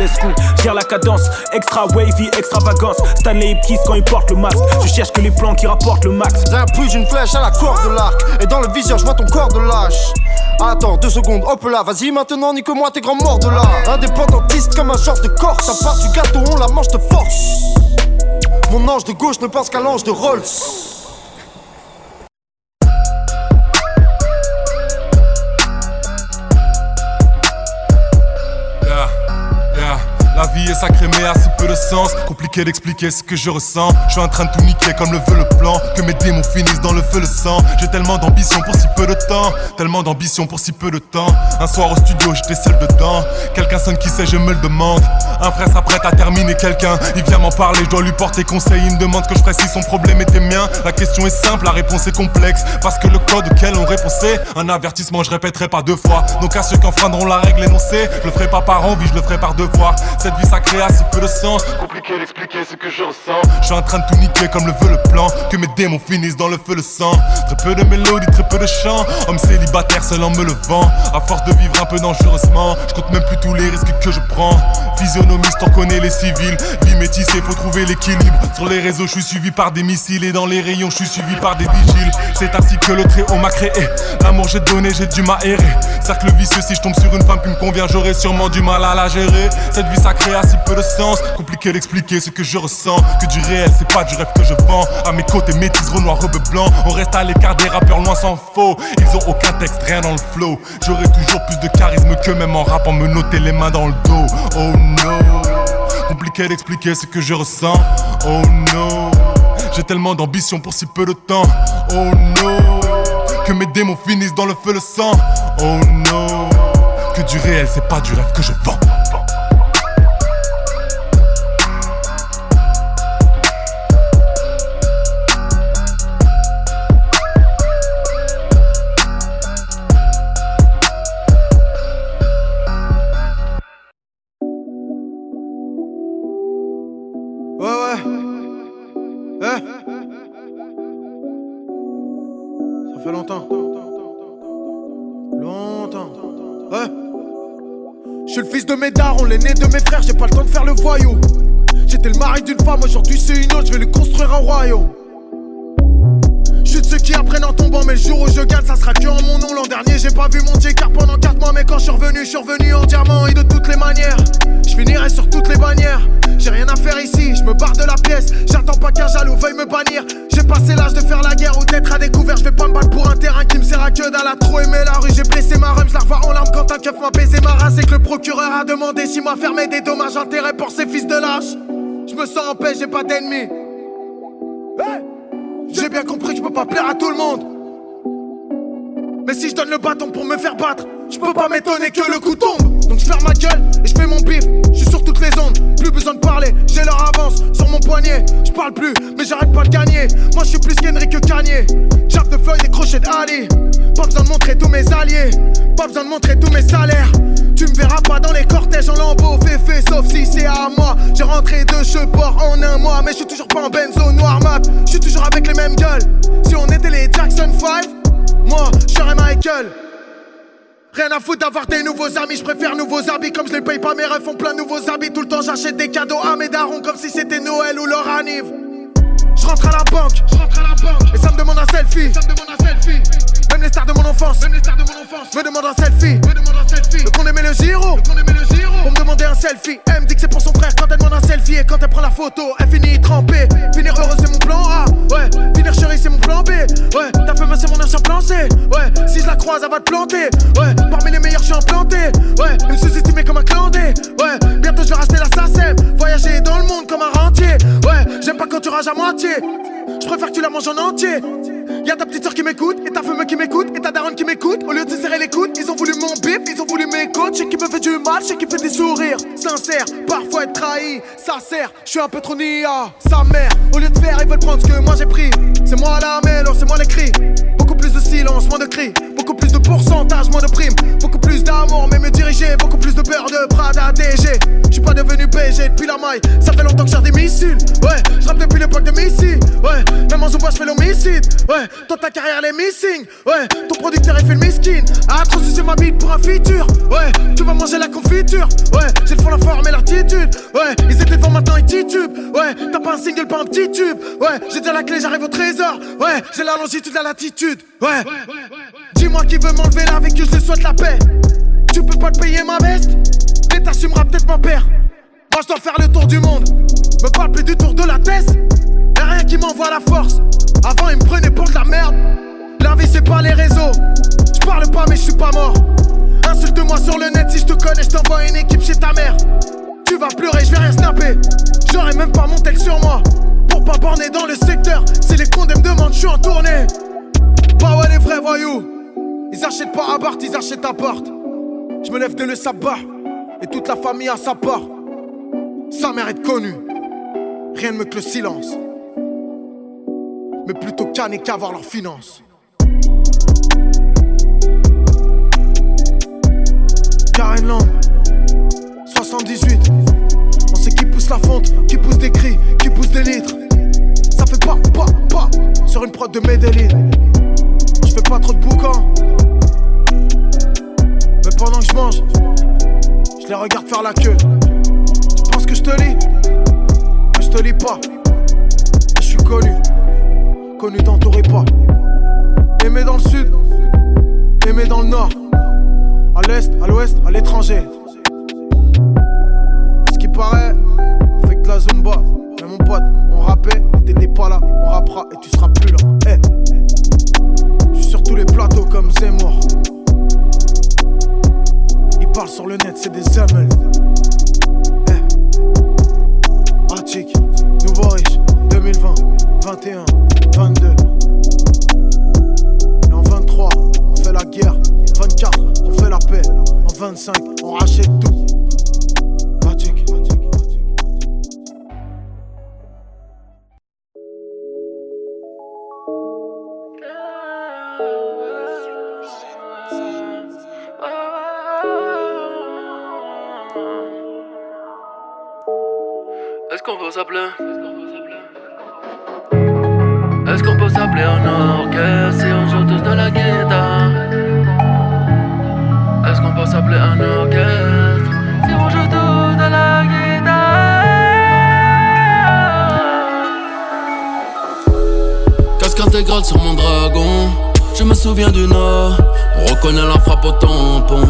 S17: Let's go, gère la cadence, extra wavy, extravagance. Stanley et Kiss quand ils portent le masque. Je cherche que les plans qui rapportent le max.
S16: D'une flèche à la corde de l'arc. Et dans le viseur, je vois ton corps de lâche. Attends, deux secondes, hop là, vas-y maintenant, nique-moi tes grands morts de là. Indépendantiste comme un genre de corse. Ça part du gâteau, on la mange de force. Mon ange de gauche ne pense qu'à l'ange de Rolls.
S18: Est sacrée mais a si peu de sens. Compliqué d'expliquer ce que je ressens. Je suis en train de tout niquer comme le veut le plan. Que mes démons finissent dans le feu le sang. J'ai tellement d'ambition pour si peu de temps. Tellement d'ambition pour si peu de temps. Un soir au studio j'étais seul dedans. Quelqu'un sonne qui sait je me le demande. Un frère s'apprête à terminer quelqu'un. Il vient m'en parler je dois lui porter conseil. Il me demande que je ferais si son problème était mien. La question est simple la réponse est complexe. Parce que le code auquel on répond c'est Un avertissement je répéterai pas deux fois. Donc à ceux qui enfreindront la règle énoncée Je le ferai pas par envie je le ferai par devoir. Cette vie sacrée a si peu de sens. Compliqué d'expliquer ce que je ressens. Je suis en train de tout niquer comme le veut le plan. Que mes démons finissent dans le feu le sang. Très peu de mélodies, très peu de chants. Homme célibataire seul en me levant. À force de vivre un peu dangereusement Je compte même plus tous les risques que je prends. Physionomiste on connaît les civils. Vie métissée faut trouver l'équilibre. Sur les réseaux je suis suivi par des missiles. Et dans les rayons je suis suivi par des vigiles. C'est ainsi que le Très-Haut m'a créé. L'amour j'ai donné j'ai dû m'aérer Cercle vicieux si je tombe sur une femme qui me convient J'aurai sûrement du mal à la gérer. Cette vie sacrée si peu de sens. Compliqué d'expliquer ce que je ressens. Que du réel c'est pas du rêve que je vends. À mes côtés métis renoir rebeu blanc On reste à l'écart des rappeurs loin sans faux Ils ont aucun texte rien dans le flow. J'aurai toujours plus de charisme que même en rappant me noter les mains dans le dos. Oh no. Compliqué d'expliquer ce que je ressens. Oh no. J'ai tellement d'ambition pour si peu de temps. Oh no. Que mes démons finissent dans le feu le sang. Oh no. Que du réel c'est pas du rêve que je vends
S13: d'une femme, aujourd'hui c'est une autre, je vais lui construire un royaume. Je de ceux qui apprennent en tombant, mais le jour où je gagne, ça sera que en mon nom. L'an dernier, j'ai pas vu mon car pendant 4 mois, mais quand je suis revenu, je suis revenu en diamant et de toutes les manières. Je finirai sur toutes les bannières. J'ai rien à faire ici, je me barre de la pièce. J'attends pas qu'un jaloux veuille me bannir. J'ai passé l'âge de faire la guerre ou d'être à découvert. Je vais pas me battre pour un terrain qui me sert à que dalle à trop aimer la rue. J'ai blessé ma rhum, je la revois en larmes quand un keuf m'a baisé ma race. Et que le procureur a demandé si m'a fermé des dommages intérêts pour ces fils de lâches. Je me sens en paix, j'ai pas d'ennemis. J'ai bien compris que je peux pas plaire à tout le monde. Mais si je donne le bâton pour me faire battre, je peux pas m'étonner que le coup tombe. Donc je ferme ma gueule et je fais mon bif. Je suis sur toutes les ondes, plus besoin de parler. J'ai leur avance poignet. Je parle plus, mais j'arrête pas de gagner. Moi je suis plus qu'Henry que Kanye. Jab de feuilles, des crochets d'Ali. Pas besoin de montrer tous mes alliés. Pas besoin de montrer tous mes salaires. Tu me verras pas dans les cortèges en lambeau féfé, sauf si c'est à moi. J'ai rentré deux cheveux en un mois, mais je suis toujours pas en benzo noir mat. Je suis toujours avec les mêmes gueules. Si on était les Jackson 5, moi, je serais Michael. Rien à foutre d'avoir des nouveaux amis, je préfère nouveaux habits comme je les paye pas, mes rêves font plein de nouveaux habits. Tout le temps j'achète des cadeaux à mes darons comme si c'était Noël ou leur anniv. Je rentre à la banque, et ça me demande un selfie. selfie. Même les stars de mon enfance. Me demandent un selfie. Le qu'on aimait le giro. Pour me demander un selfie. Elle me dit que c'est pour son frère quand elle demande un selfie. Et quand elle prend la photo, elle finit trempée. Finir heureux, c'est mon plan A. Ouais. Finir chérie, c'est mon plan B. Ouais. Ta femme, c'est mon ancien plan C. Ouais. Si je la croise, elle va te planter. Ouais. Parmi les meilleurs, je suis implanté. Ouais. Me sous-estimée comme un clandé. Ouais. Bientôt, je vais racheter la SACEM. Voyager dans le monde comme un rentier. Ouais. J'aime pas quand tu rages à moitié. Je préfère que tu la manges en entier. Y'a ta petite soeur qui m'écoute, et ta femme qui m'écoute, et ta daronne qui m'écoute. Au lieu de se serrer les coudes, ils ont voulu mon bip, ils ont voulu mes coachs. Et qui me fait du mal, c'est qui fait des sourires. Sincère, parfois être trahi, ça sert. Je suis un peu trop nia, sa mère. Au lieu de faire, ils veulent prendre ce que moi j'ai pris. C'est moi la mélo, c'est moi les cris. Beaucoup moins de cris. Beaucoup plus de pourcentage, moins de primes. Beaucoup plus d'amour, mais me diriger. Beaucoup plus de beurre de Prada DG. Je suis pas devenu BG depuis la maille. Ça fait longtemps que j'ai des missiles. Ouais, je rappe depuis l'époque de Missy. Ouais, même en Zumba, je fais l'homicide. Ouais, toi ta carrière est missing. Ouais, ton producteur il fait le miskin. Ah, trop sucer ma bite pour un feature. Ouais, tu vas manger la confiture. Ouais, j'ai le fond, la forme et l'attitude. Ouais, ils étaient devant maintenant ils titubent. Ouais, t'as pas un single, pas un petit tube. Ouais, j'ai déjà la clé, j'arrive au trésor. Ouais, j'ai la longitude, la latitude. Ouais, dis-moi qui veut m'enlever la vécu, je te souhaite la paix. Tu peux pas te payer ma veste Et t'assumeras peut-être mon père. Moi je dois faire le tour du monde. Me parle plus du tour de la tête. Y'a rien qui m'envoie la force. Avant ils me prenaient pour de la merde. La vie c'est pas les réseaux. Je parle pas mais je suis pas mort. Insulte-moi sur le net si je te connais, je t'envoie une équipe chez ta mère. Tu vas pleurer, je vais rien snapper. J'aurais même pas mon tel sur moi. Pour pas borner dans le secteur. Si les condés me demandent, je suis en tournée. Bah ouais les vrais voyous. Ils achètent pas à Bart, ils achètent à porte. Je me lève de le sabbat. Et toute la famille a sa part. Sa mère est connue. Rien ne me que le silence. Mais plutôt canner qu'avoir leurs finances. Karen Lang, 78. On sait qui pousse la fonte, qui pousse des cris, qui pousse des litres. Ça fait pas, pas, pas sur une prod de Medellin. Fais pas trop de boucan. Mais pendant que je mange, je les regarde faire la queue. Tu penses que je te lis? Mais je te lis pas. Je suis connu, connu d'entourer pas. Aimé dans le sud, aimé dans le nord. À l'est, à l'ouest, à l'étranger. Ce qui paraît, on fait que de la zumba. Mais mon pote, on rappait, t'étais pas là, on rappera et tu seras plus là. Eh, tous les plateaux comme Zemmour. Ils parlent sur le net, c'est des zemels. Eh. Attic, nouveau riche, 2020, 21, 22. Et en 23, on fait la guerre. 24, on fait la paix. En 25, on rachète tout.
S19: Peut s'appeler Est-ce qu'on peut s'appeler un orchestre si on joue tous de la guitare. Est-ce qu'on peut s'appeler un orchestre si on joue tous de la guitare. Casque intégral sur mon dragon Je me souviens du nord. On reconnaît la frappe au tampon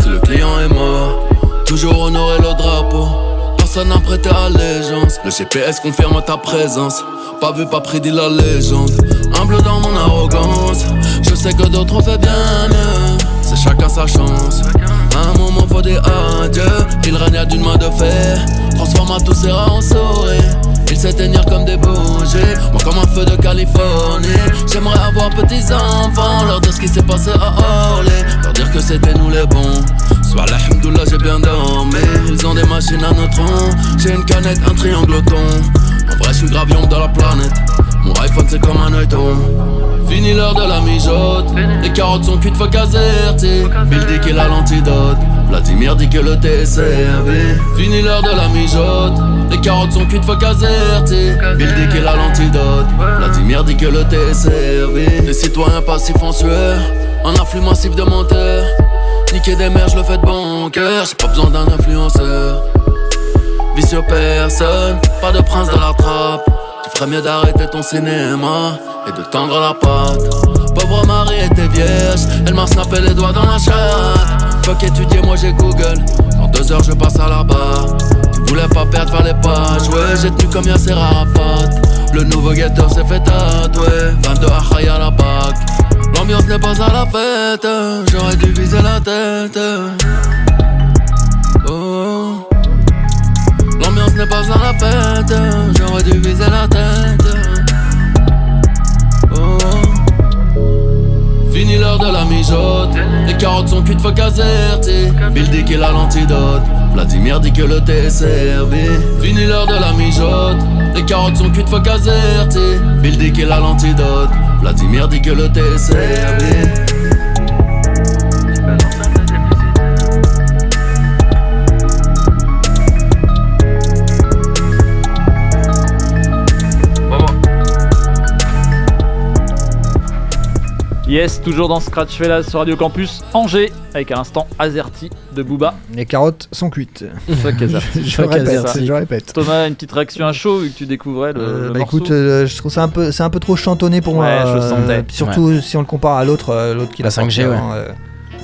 S19: Si le client est mort. Toujours honorer le drapeau Personne n'a prêté allégeance. Le GPS confirme ta présence. Pas vu, pas prédit la légende. Humble dans mon arrogance. Je sais que d'autres ont fait bien mieux. C'est chacun sa chance. À un moment, faut dire adieu. Il règne d'une main de fer. Transforma tous ses rats en souris. Ils s'éteignirent comme des bougies. Moi, comme un feu de Californie. J'aimerais avoir petits enfants. Leur dire ce qui s'est passé à Orly. Leur dire que c'était nous les bons. Soit l'alhamdoulilah, j'ai bien dormi. Ils ont des machines à neutrons. J'ai une canette, un triangle au. En vrai, je suis gravion dans la planète. Mon iPhone, c'est comme un œilleton. Fini l'heure de la mijote. Les carottes sont cuites, faut Azerty. Bill dit qu'il a l'antidote. Vladimir dit que le thé est servi. Fini l'heure de la mijote. Les carottes sont cuites, faut Azerty. Bill dit qu'il a l'antidote. Vladimir dit que le thé est servi. Les citoyens passifs en sueur. Un afflux massif de menteurs. Niquer des mères, je le fais de bon cœur. J'ai pas besoin d'un influenceur. Vicieux personne, pas de prince dans la trappe. Tu Ferait mieux d'arrêter ton cinéma et de tendre la patte. Pauvre Marie était vierge, elle m'a snappé les doigts dans la chatte. Fuck étudier, moi j'ai Google. Dans deux heures, je passe à la barre. Tu voulais pas perdre, les pages. Ouais, j'ai tenu comme Yasser Arafat. Le nouveau guetteur s'est fait tatouer. 22 Achaï à la bac. L'ambiance n'est pas à la fête. J'aurais dû viser la tête. Oh. L'ambiance n'est pas à la fête. J'aurais dû viser la tête. Oh. Fini l'heure de la mijote. Les carottes sont cuites, faut caserter. Bill dit qu'il a l'antidote. Vladimir dit que le thé est servi. Fini l'heure de la mijote. Les carottes sont cuites, faut caserter. Bill dit qu'il a l'antidote. Vladimir dit que le thé
S4: Yes, toujours dans Scratch Fellas sur Radio Campus Angers, avec à l'instant Azerty de Booba.
S5: Les carottes sont cuites.
S4: Fuck Azerty.
S5: je, répète, je répète.
S4: Thomas, une petite réaction à chaud vu que tu découvrais le,
S5: Euh,
S4: le
S5: bah
S4: morceau.
S5: écoute, euh, je trouve ça un peu, c'est un peu trop chantonné pour moi.
S4: Ouais, je
S5: euh,
S4: sentais.
S5: Surtout si on le compare à l'autre, euh, l'autre qui
S6: La
S5: l'a sorti
S6: 5G, ouais.
S5: euh,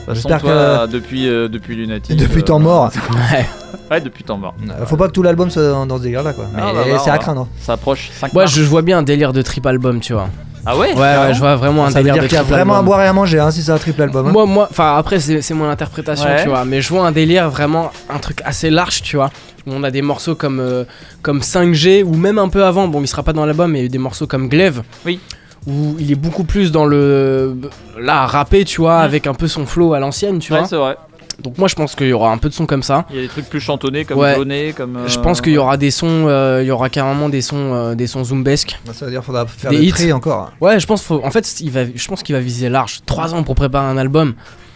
S4: façon,
S5: J'espère que
S4: depuis, euh, depuis Lunatic.
S5: depuis
S4: euh,
S5: temps mort.
S6: Ouais.
S4: Ouais, depuis temps mort.
S5: Euh, Faut pas que tout l'album soit dans, dans ce délire là quoi. Mais
S4: Ah, bah, bah,
S5: c'est à
S4: va-
S5: craindre.
S4: Ça approche 5
S6: Ouais, je vois bien un délire de trip album, tu vois.
S4: Ah ouais
S6: Ouais, ouais, je vois vraiment un
S5: Ça veut
S6: délire
S5: dire
S6: de
S5: qu'il y a vraiment à
S6: album.
S5: boire et à manger hein, si c'est un triple album. hein.
S6: Moi, moi, enfin après c'est c'est mon interprétation,
S4: Ouais.
S6: tu vois, mais je vois un délire vraiment un truc assez large, tu vois. Où on a des morceaux comme euh, comme 5G ou même un peu avant. Bon, il sera pas dans l'album, mais il y a eu des morceaux comme Glaive.
S4: Oui.
S6: Où il est beaucoup plus dans le là à rapper, tu vois, avec un peu son flow à l'ancienne, tu
S4: Ouais,
S6: vois.
S4: c'est vrai.
S6: Donc moi je pense qu'il y aura un peu de son comme ça.
S4: Il y a des trucs plus chantonnés comme
S6: Ouais.
S4: Jaunet, comme. euh,
S6: Je pense qu'il y aura des sons, euh, il y aura carrément des sons, euh, des sons zoombesques.
S5: Bah, Ça veut dire qu'il faudra faire
S6: Des
S5: des
S6: hits.
S5: encore.
S6: Ouais, je pense, faut, en fait, il va, je pense qu'il va viser large. 3 ans pour préparer un album.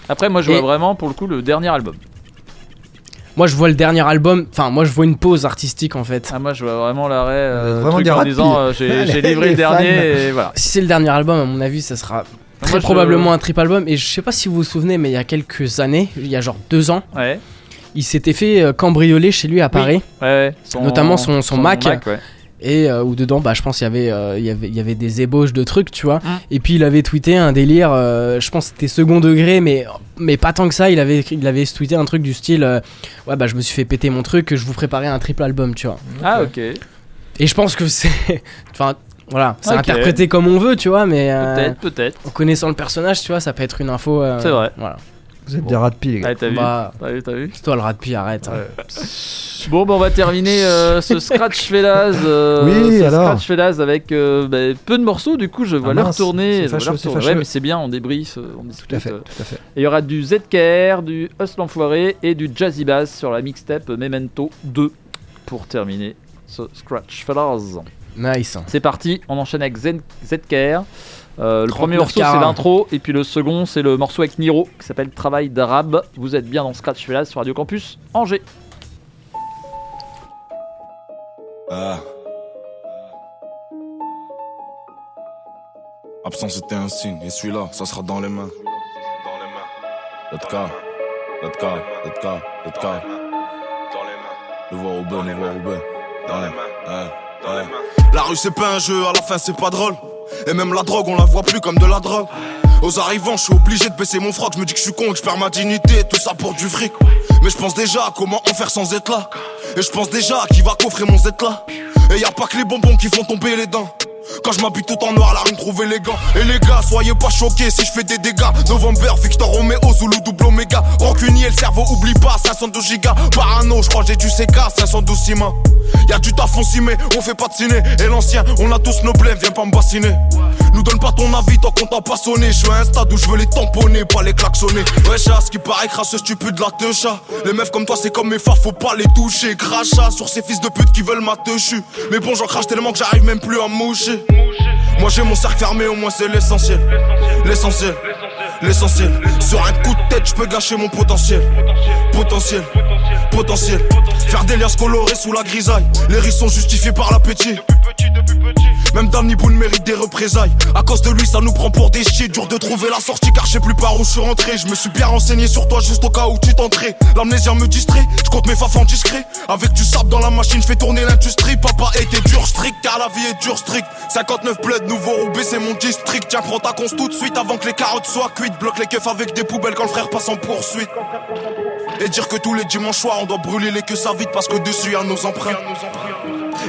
S4: Après, moi, je vois vraiment pour le coup le dernier album.
S6: Moi, je vois le dernier album. Enfin, moi, je vois une pause artistique en fait.
S4: Ah, moi, je vois vraiment l'arrêt. euh,
S5: vraiment
S4: truc en disant euh, j'ai livré le dernier
S5: fans.
S4: et voilà.
S6: Si c'est le dernier album, à mon avis, ça sera très
S4: Moi, je-
S6: probablement un trip album. Et je sais pas si vous vous souvenez, mais il y a quelques années, il y a genre deux ans,
S4: Ouais.
S6: il s'était fait euh, cambrioler chez lui à Paris.
S4: Ouais, ouais. Son-
S6: Notamment son- son Mac.
S4: ouais.
S6: Et euh, où dedans, bah, je pense qu'il y avait, euh, il y avait, il y avait des ébauches de trucs, tu vois.
S4: Mm.
S6: Et puis il avait tweeté un délire, euh, je pense que c'était second degré, mais, mais pas tant que ça. Il avait, il avait tweeté un truc du style, euh, ouais bah je me suis fait péter mon truc, je vous préparais un triple album, tu vois.
S4: Ah, ok.
S6: Et je pense que c'est, enfin voilà, c'est interprété comme on veut, tu vois, mais euh,
S4: Peut-être, peut-être.
S6: en connaissant le personnage, tu vois, ça peut être une info. euh,
S4: C'est vrai.
S6: Voilà.
S5: Vous êtes des rats de pile, les gars.
S4: Ouais, t'as vu
S6: Bah.
S4: T'as vu, t'as vu
S6: C'est toi le rat de pie, arrête. hein.
S4: Bon, bah, on va terminer euh, ce Scratch Fellas. euh,
S5: Oui,
S4: ce
S5: alors.
S4: Scratch Fellas avec euh, bah, peu de morceaux. Du coup, je vais
S5: Ah
S4: le
S5: mince,
S4: retourner.
S5: c'est
S4: je vais le
S5: fâcheux, c'est
S4: retourner.
S5: fâcheux.
S4: Ouais, mais c'est bien, on débrief, on discute.
S5: Tout à fait, tout à fait.
S4: Et il y aura du ZKR, du Hustle l'Enfoiré et du Jazzy Bass sur la mixtape Memento 2 pour terminer ce Scratch Fellas.
S6: Nice.
S4: C'est parti, on enchaîne avec ZKR. Euh, le
S6: 39
S4: premier morceau c'est l'intro et puis le second c'est le morceau avec Niro qui s'appelle Travail d'arabe. Vous êtes bien dans Scratch Fellas sur Radio Campus Angers.
S20: Ah. Absence était un signe, et celui-là, ça sera dans les mains. Dans les mains. Let's go. Let's go. Let's go. Let's go. Dans les mains. Le voir au bon, le voir au bon. Dans les mains.
S21: La rue c'est pas un jeu, à la fin c'est pas drôle. Et même la drogue, on la voit plus comme de la drogue. Aux arrivants, je suis obligé de baisser mon froc. Je me dis que je suis con que je perds ma dignité. Tout ça pour du fric. Mais je pense déjà à comment en faire sans être là. Et je pense déjà à qui va coffrer mon Z. Et y a pas que les bonbons qui font tomber les dents. Quand je m'habille tout en noir, la rue me trouve élégant. Et les gars, soyez pas choqués si je fais des dégâts. November, Victor Romeo, Zulu, double Omega. Rancunier, le cerveau, oublie pas, 512 gigas. Parano, je crois j'ai du CK, 512 ciment. Y'a du taf, on s'y met, on fait pas de ciné. Et l'ancien, on a tous nos blèmes, viens pas me bassiner. Nous donne pas ton avis tant qu'on t'a pas sonné. Je à un stade où je veux les tamponner, pas les klaxonner. Ouais, ce qui paraît crasseux, tu de la techa. Les meufs comme toi, c'est comme mes phares, faut pas les toucher. Crachat sur ces fils de pute qui veulent ma. Mais bon, j'en crache tellement que j'arrive même plus à moucher. Moi j'ai mon cercle fermé, au moins c'est l'essentiel. L'essentiel. L'essentiel. Sur un coup de tête, je peux gâcher mon potentiel. Potentiel, potentiel. Faire des liens colorés sous la grisaille. Les risques sont justifiés par l'appétit. Même Dan Niboun mérite des représailles. À cause de lui, ça nous prend pour des chiens. Dur de trouver la sortie car je sais plus par où je suis rentré. Je me suis bien renseigné sur toi juste au cas où tu t'entrais. L'amnésia me distrait, je compte mes fafs en discret. Avec du sable dans la machine, je fais tourner l'industrie. Papa était dur, strict, car la vie est dure, strict. 59 bled, nouveau Roubaix, c'est mon district. Tiens, prends ta conce tout de suite avant que les carottes soient cuites. Bloque les keufs avec des poubelles quand le frère passe en poursuite. Et dire que tous les dimanches soirs, on doit brûler les queues ça vite parce que dessus y a nos empreintes.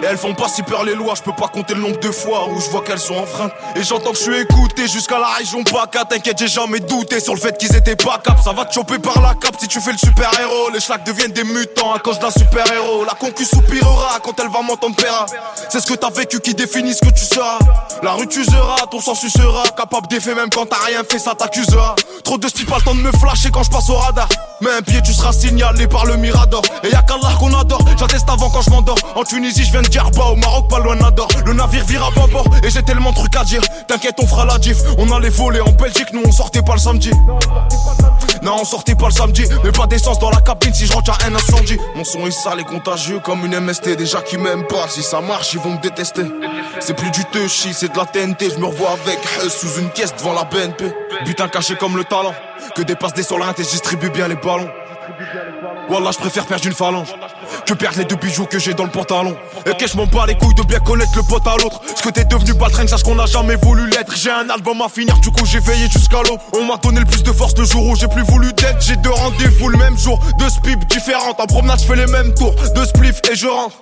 S21: Et elles font pas si peur les lois, je peux pas compter le nombre de fois où je vois qu'elles sont enfreintes. Et j'entends que je suis écouté jusqu'à la région PACA. T'inquiète, j'ai jamais douté sur le fait qu'ils étaient pas cap. Ça va te choper par la cape si tu fais le super héros. Les schlacs deviennent des mutants à cause d'un super héros. La concu soupirera quand elle va m'entendre paiera. C'est ce que t'as vécu qui définit ce que tu seras. La rue t'usera, ton sang sucera. Capable d'effet même quand t'as rien fait, ça t'accusera. Trop de speed, pas le temps de me flasher quand je passe au radar. Mais un pied, tu seras signalé par le Mirador. Et y'a qu'Allah qu'on En Tunisie, je viens de Djerba, au Maroc, pas loin d'Ador. Le navire vire à bord et j'ai tellement de trucs à dire. T'inquiète, on fera la diff. On allait voler en Belgique, nous on sortait pas le samedi. Non, on sortait pas le samedi, mais pas d'essence dans la cabine si je rentre à un incendie. Mon son est sale et contagieux comme une MST. Déjà qui m'aiment pas, si ça marche, ils vont me détester. C'est plus du touchy, c'est de la TNT. Je me revois avec sous une caisse devant la BNP. Butin caché comme le talent. Que dépasse des solins et je distribue bien les ballons. Wallah, je préfère perdre une phalange que perdre les deux bijoux que j'ai dans le pantalon. Et que je m'en bats les couilles de bien connaître le pote à l'autre? Ce que t'es devenu baltringue, sache qu'on a jamais voulu l'être. J'ai un album à finir, du coup j'ai veillé jusqu'à l'eau. On m'a donné le plus de force le jour où j'ai plus voulu d'être. J'ai deux rendez-vous le même jour, deux spips différentes. En promenade, je fais les mêmes tours, deux spliffs et je rentre.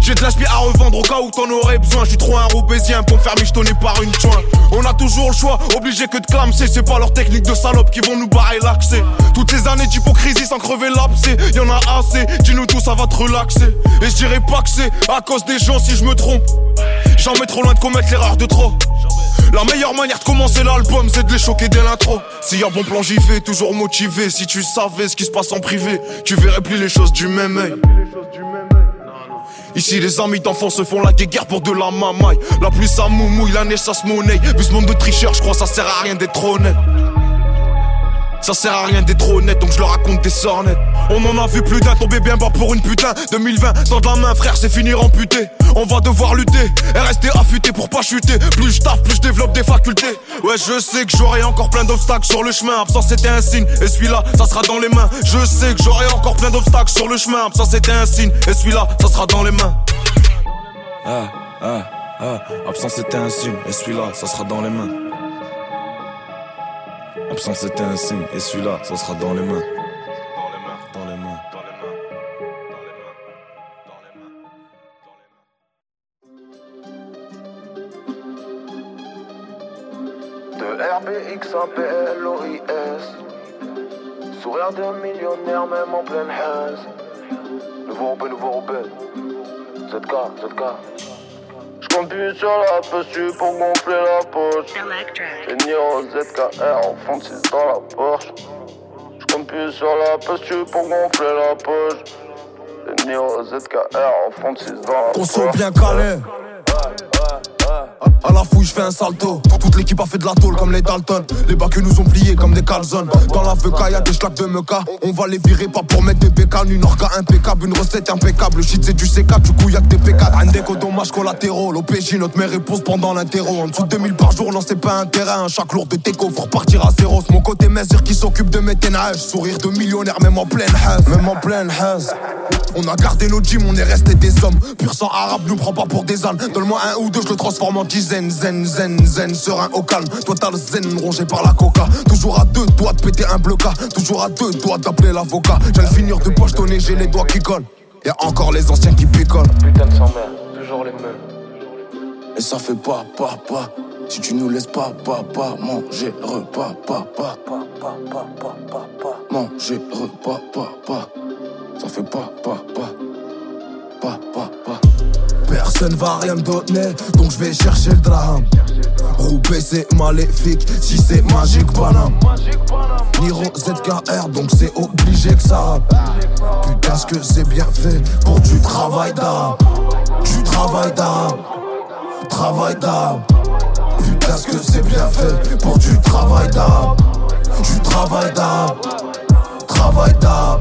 S21: J'ai de l'inspi à revendre au cas où t'en aurais besoin. Je suis trop un roubaisien pour me faire michetonner par une joint. On a toujours le choix, obligé que de clamser. C'est pas leur technique de salope qui vont nous barrer l'accès. Toutes ces années d'hypocrisie sans crever l'abcès. Y'en a assez, dis-nous tout, ça va te relaxer. Et je dirais pas que c'est à cause des gens si je me trompe. Jamais trop loin de commettre l'erreur de trop. La meilleure manière de commencer l'album, c'est de les choquer dès l'intro. S'il y a bon plan, j'y vais, toujours motivé. Si tu savais ce qui se passe en privé, tu verrais plus les choses du même œil. Ici les amis d'enfants se font la guerre pour de la mamaille La pluie ça moumouille, la neige ça se monnaie Vu ce monde de tricheurs, je crois ça sert à rien d'être honnête ça sert à rien d'être honnête, donc je leur raconte des sornettes. On en a vu plus d'un tomber bien bas pour une putain. 2020, dans de la main, frère, c'est finir amputé. On va devoir lutter et rester affûté pour pas chuter. Plus je taffe, plus je développe des facultés. Ouais, je sais que j'aurai encore plein d'obstacles sur le chemin. Absence c'était un signe, et celui-là, ça sera dans les mains. Je sais que j'aurai encore plein d'obstacles sur le chemin. Absence c'était un signe, et celui-là, ça sera dans les mains. Ah, ah, ah. Absence c'était un signe, et celui-là, ça sera dans les mains. L'absence était un signe, et celui-là, ça sera dans les mains.
S22: R-B-X-A-B-L-O-I-S Sourire d'un millionnaire même en pleine haine Nouveau rebelle, nouveau rebelle 7K, sur la posture pour gonfler la poche J'ai Niro ZKR en fond de 6 dans la Porsche J'compte plus sur la posture pour gonfler la poche. J'ai Niro ZKR en fond de 6 dans la
S21: On
S22: Porsche
S21: sont bien calés. À la fouille, je fais un salto. Toute l'équipe a fait de la tôle comme les Dalton. Les bacs nous ont pliés comme des calzones. Dans la VK, y'a des schlacs de meca. On va les virer pas pour mettre des bécanes. Une orga impeccable, une recette impeccable. Le shit, c'est du C4, du coup, y'a que des P4. Un déco dommages collatéraux. L'OPJ, notre mère réponse pendant l'interro. En dessous de 2000 par jour, non, c'est pas un terrain. Chaque lourd de teco, faut repartir à zéro. C'est mon côté mesure qui s'occupe de mes ténages. Sourire de millionnaire, même en pleine haze. Même en pleine haze. On a gardé nos gyms, on est resté des hommes. Pur sang arabe, nous prend pas pour des ânes. Donne-moi un ou deux, je le transforme en dizaines. Zen, zen, zen, serein au calme. Toi, t'as le zen rongé par la coca. Toujours à deux doigts de péter un bloca. Toujours à deux doigts d'appeler l'avocat. J'ai le finir de pochetonner, j'ai les doigts qui collent. Y'a encore les anciens qui picolent.
S22: Putain de sans-mère, toujours les mêmes
S19: Et ça fait pas, pas, pas. Si tu nous laisses pas, pas, pas manger repas, pas, pas, pas, pas, pas, pas, pas, pas. Manger repas, pas, pas. Ça fait pas, pas, pas, pas, pas, pas.
S21: Personne va rien me donner, donc je vais chercher le drame. Roubaix c'est maléfique, si c'est magique Panam. Niro ZKR, donc c'est obligé que ça. Putain, ce que c'est bien fait pour du travail d'âme. Du travail d'âme. Travail d'âme. Putain, ce que c'est bien fait pour du travail d'âme.
S13: travail d'âme. Travail d'âme.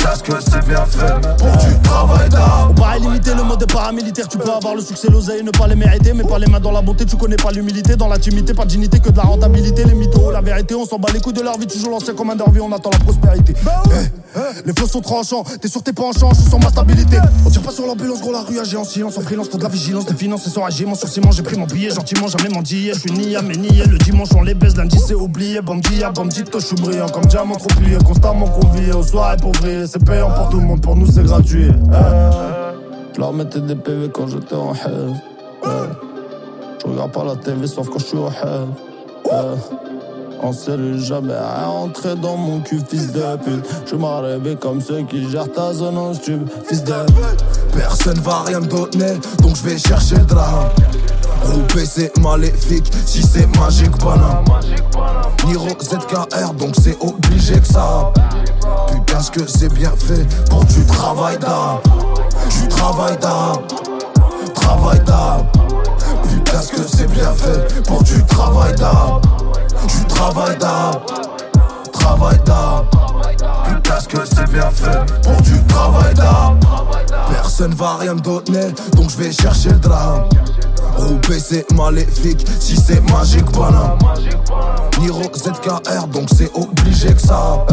S13: Putain, ce que c'est bien fait pour du travail d'âme.
S23: On paraît limiter le mode paramilitaire. Tu peux avoir le succès, l'oseille, ne pas les mériter. Mais pas les mains dans la bonté, tu connais pas l'humilité. Dans l'intimité, pas de dignité que de la rentabilité. Les mythos, la vérité, on s'en bat les couilles de leur vie. Toujours l'ancien comme un derby, on attend la prospérité. Eh, eh, les flots sont tranchants, t'es sur tes penchants, je suis sur ma stabilité. On tire pas sur l'ambulance, gros, la rue agit en silence. En freelance, faut de la vigilance, des finances et sans. Sur ciment, j'ai pris mon billet, gentiment, jamais mendillé. Je suis niais, mais niais. Le dimanche, on les baise, lundi, c'est oublié. Bandia, bandito, je suis brillant comme diamant trop plié. Constamment convié aux soirées pour vriller. C'est payant pour tout le monde, pour nous, c'est gratuit. Eh. Je leur mettais des PV quand j'étais en hell. Ouais. Je regarde pas la TV sauf quand je suis au hell. En cellule, jamais rien rentré dans mon cul, fils de pute. Je m'arrêtais comme ceux qui gèrent ta zone en tube, fils de
S13: Personne va rien me donner, donc je vais chercher drame. Rouper c'est maléfique, si c'est magique, banane. Niro ZKR, donc c'est obligé que ça. Putain, ce que c'est bien fait pour du travail d'âme. Du travail d'âme. Travail d'âme. Putain, ce que c'est bien fait pour du travail d'âme. Du travail d'âme. Travail d'âme. Ce que c'est bien fait pour du travail d'âme. Personne va rien me donner, donc je vais chercher le drame. Rouper c'est maléfique, si c'est magique, banane. Niro ZKR, donc c'est obligé que ça.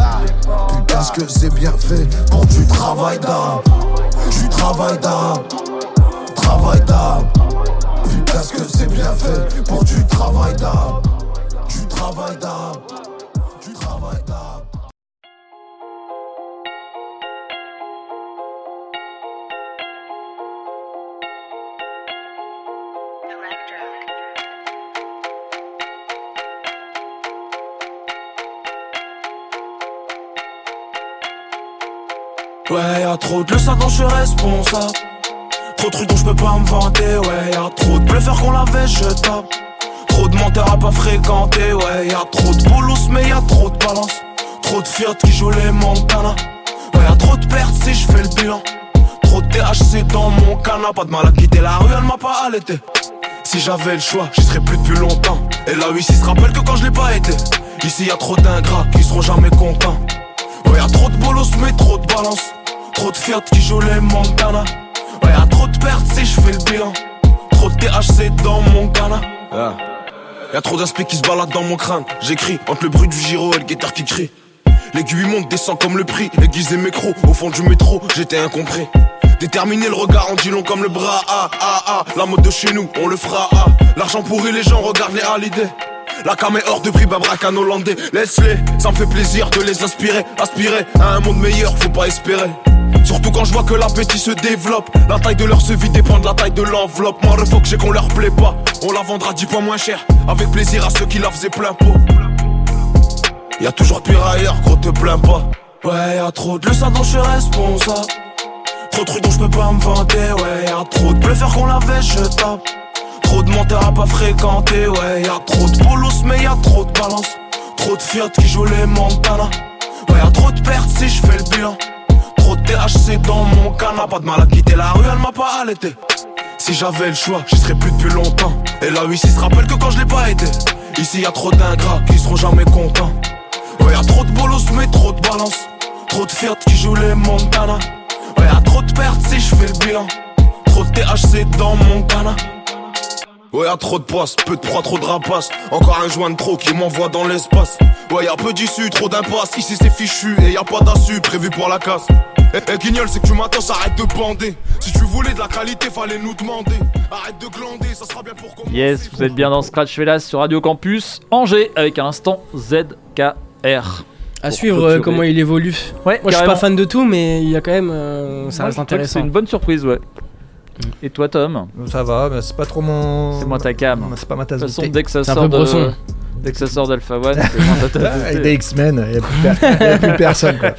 S13: Putain, ce que c'est bien fait pour du travail d'âme. Du travail d'âme. Travail d'âme. Putain, ce que c'est bien fait pour du travail d'âme. Travail d'âme. Du travail d'âme.
S21: Ouais, y'a trop de ça dont je suis responsable. Trop de trucs dont je peux pas me vanter. Ouais, y'a trop de bluffeurs qu'on l'avait, je tape. De menteurs pas fréquenter. Ouais, y'a trop de boulous, mais y'a trop de balance. Trop de fiottes qui jouent les Montana. Ouais, y'a trop de pertes si je fais le bilan. Trop de THC dans mon canap. Pas de mal à quitter la rue, elle m'a pas allaité. Si j'avais le choix, j'y serais plus depuis longtemps. Et là, oui, s'il se rappelle que quand je l'ai pas été. Ici, y a trop d'ingrats qui seront jamais contents. Ouais, y'a trop de bolos, mais trop de balance. Trop de fiottes qui jouent les Montana. Ouais, y'a trop de pertes si je fais le bilan. Trop de THC dans mon canap. Yeah. Y'a trop d'inspi qui se baladent dans mon crâne. J'écris entre le bruit du gyro et le guetteur qui crie. L'aiguille monte, descend comme le prix. Aiguisé mes crocs au fond du métro, j'étais incompris. Déterminé, le regard en dit long comme le bras. Ah, ah, ah, la mode de chez nous, on le fera. Ah, l'argent pourri, les gens regardent les hallyday. La cam est hors de prix, babraque un hollandais. Laisse-les, ça me fait plaisir de les inspirer. Aspirer à un monde meilleur, faut pas espérer. Surtout quand je vois que l'appétit se développe. La taille de leur vie dépend de la taille de l'enveloppe. Moi, faut que j'ai qu'on leur plaît pas. On la vendra 10 fois moins cher. Avec plaisir à ceux qui la faisaient plein pot. Y'a toujours pire ailleurs, gros, te plains pas. Ouais, y'a trop de ça dont je suis responsable. Trop de trucs dont je peux pas me vanter. Ouais, y'a trop de bluffeurs qu'on l'avait, je tape. Trop de menteurs à pas fréquenter. Ouais, y'a trop de bolos, mais y'a trop de balance. Trop de fiottes qui jouent les Montana. Ouais, y'a trop de pertes si je fais Pas de mal à quitter la rue, elle m'a pas allaité. Si j'avais le choix, j'y serais plus depuis longtemps. Et là, s'il se rappelle que quand je l'ai pas aidé. Ici, y a trop d'ingrats qui seront jamais contents. Ouais, y'a trop de bolos, mais trop de balance. Trop de fiottes qui jouent les Montana. Ouais, y'a trop de pertes si je fais le bilan. Trop de THC dans mon canap. Ouais, y'a trop de poisse, peu de proie, trop de rapaces. Encore un joint de trop qui m'envoie dans l'espace. Ouais, y'a peu d'issue, trop d'impasse. Ici c'est fichu et y a pas d'assu prévu pour la casse. Eh, eh, Guignol, c'est que tu m'attends, arrête de bander. Si tu voulais de la qualité, fallait nous demander. Arrête de glander, ça sera bien pour commencer.
S4: Yes, vous êtes bien dans Scratch Velas sur Radio Campus Angers avec à l'instant ZKR.
S6: À suivre euh, comment il évolue.
S4: Ouais,
S6: Moi je suis pas fan de tout, mais il y a quand même. euh, ça
S4: Moi,
S6: reste intéressant.
S4: C'est une bonne surprise, ouais. Et toi, Tom
S5: Ça va, mais c'est pas trop mon.
S4: C'est moins ta cam.
S5: C'est pas ma tasse
S4: De
S5: de
S4: toute façon, dès que ça sort
S5: peu
S4: de...
S5: bresson.
S4: Dès que ça sort d'Alpha One, c'est moins ta tasse de
S5: Avec
S4: thé.
S5: des X-Men, il n'y a, plus personne. quoi.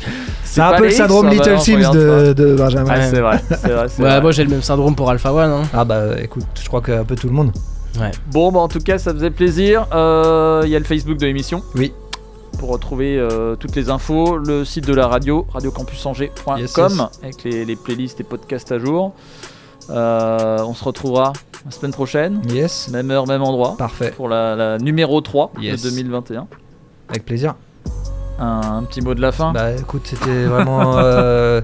S5: C'est un peu le syndrome Little Sims de, Benjamin.
S4: Ah, c'est vrai, c'est vrai, c'est
S6: Ouais,
S4: vrai.
S6: moi j'ai le même syndrome pour Alpha One. Hein.
S5: Ah bah écoute, je crois qu'un peu tout le monde.
S6: Ouais.
S4: Bon, bah en tout cas, ça faisait plaisir. Euh, Il y a le Facebook de l'émission.
S5: Oui.
S4: Pour retrouver euh, toutes les infos, le site de la radio, radiocampusangers.com,
S5: Yes, yes.
S4: avec les, les playlists et podcasts à jour. Euh, on se retrouvera la semaine prochaine.
S5: Yes.
S4: Même heure, même endroit.
S5: Parfait.
S4: Pour la, la numéro 3
S5: Yes.
S4: de 2021.
S5: Avec plaisir.
S4: un, un petit mot de la fin.
S5: Bah écoute, c'était vraiment. euh,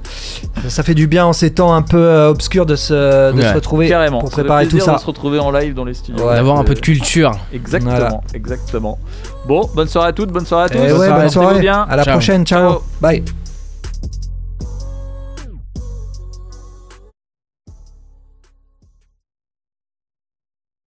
S5: ça fait du bien en ces temps un peu euh, obscurs de, se, de
S6: Ouais.
S5: se retrouver
S4: Carrément.
S5: pour préparer tout ça.
S4: de se retrouver en live dans les studios.
S5: Ouais.
S6: D'avoir un peu de culture.
S4: Exactement,
S5: Voilà.
S4: exactement. Bon, bonne soirée à toutes, bonne soirée à tous.
S5: Et ouais, bonne soirée.
S4: bien.
S5: À la
S6: Ciao.
S5: prochaine, ciao.
S4: Ciao.
S5: Bye.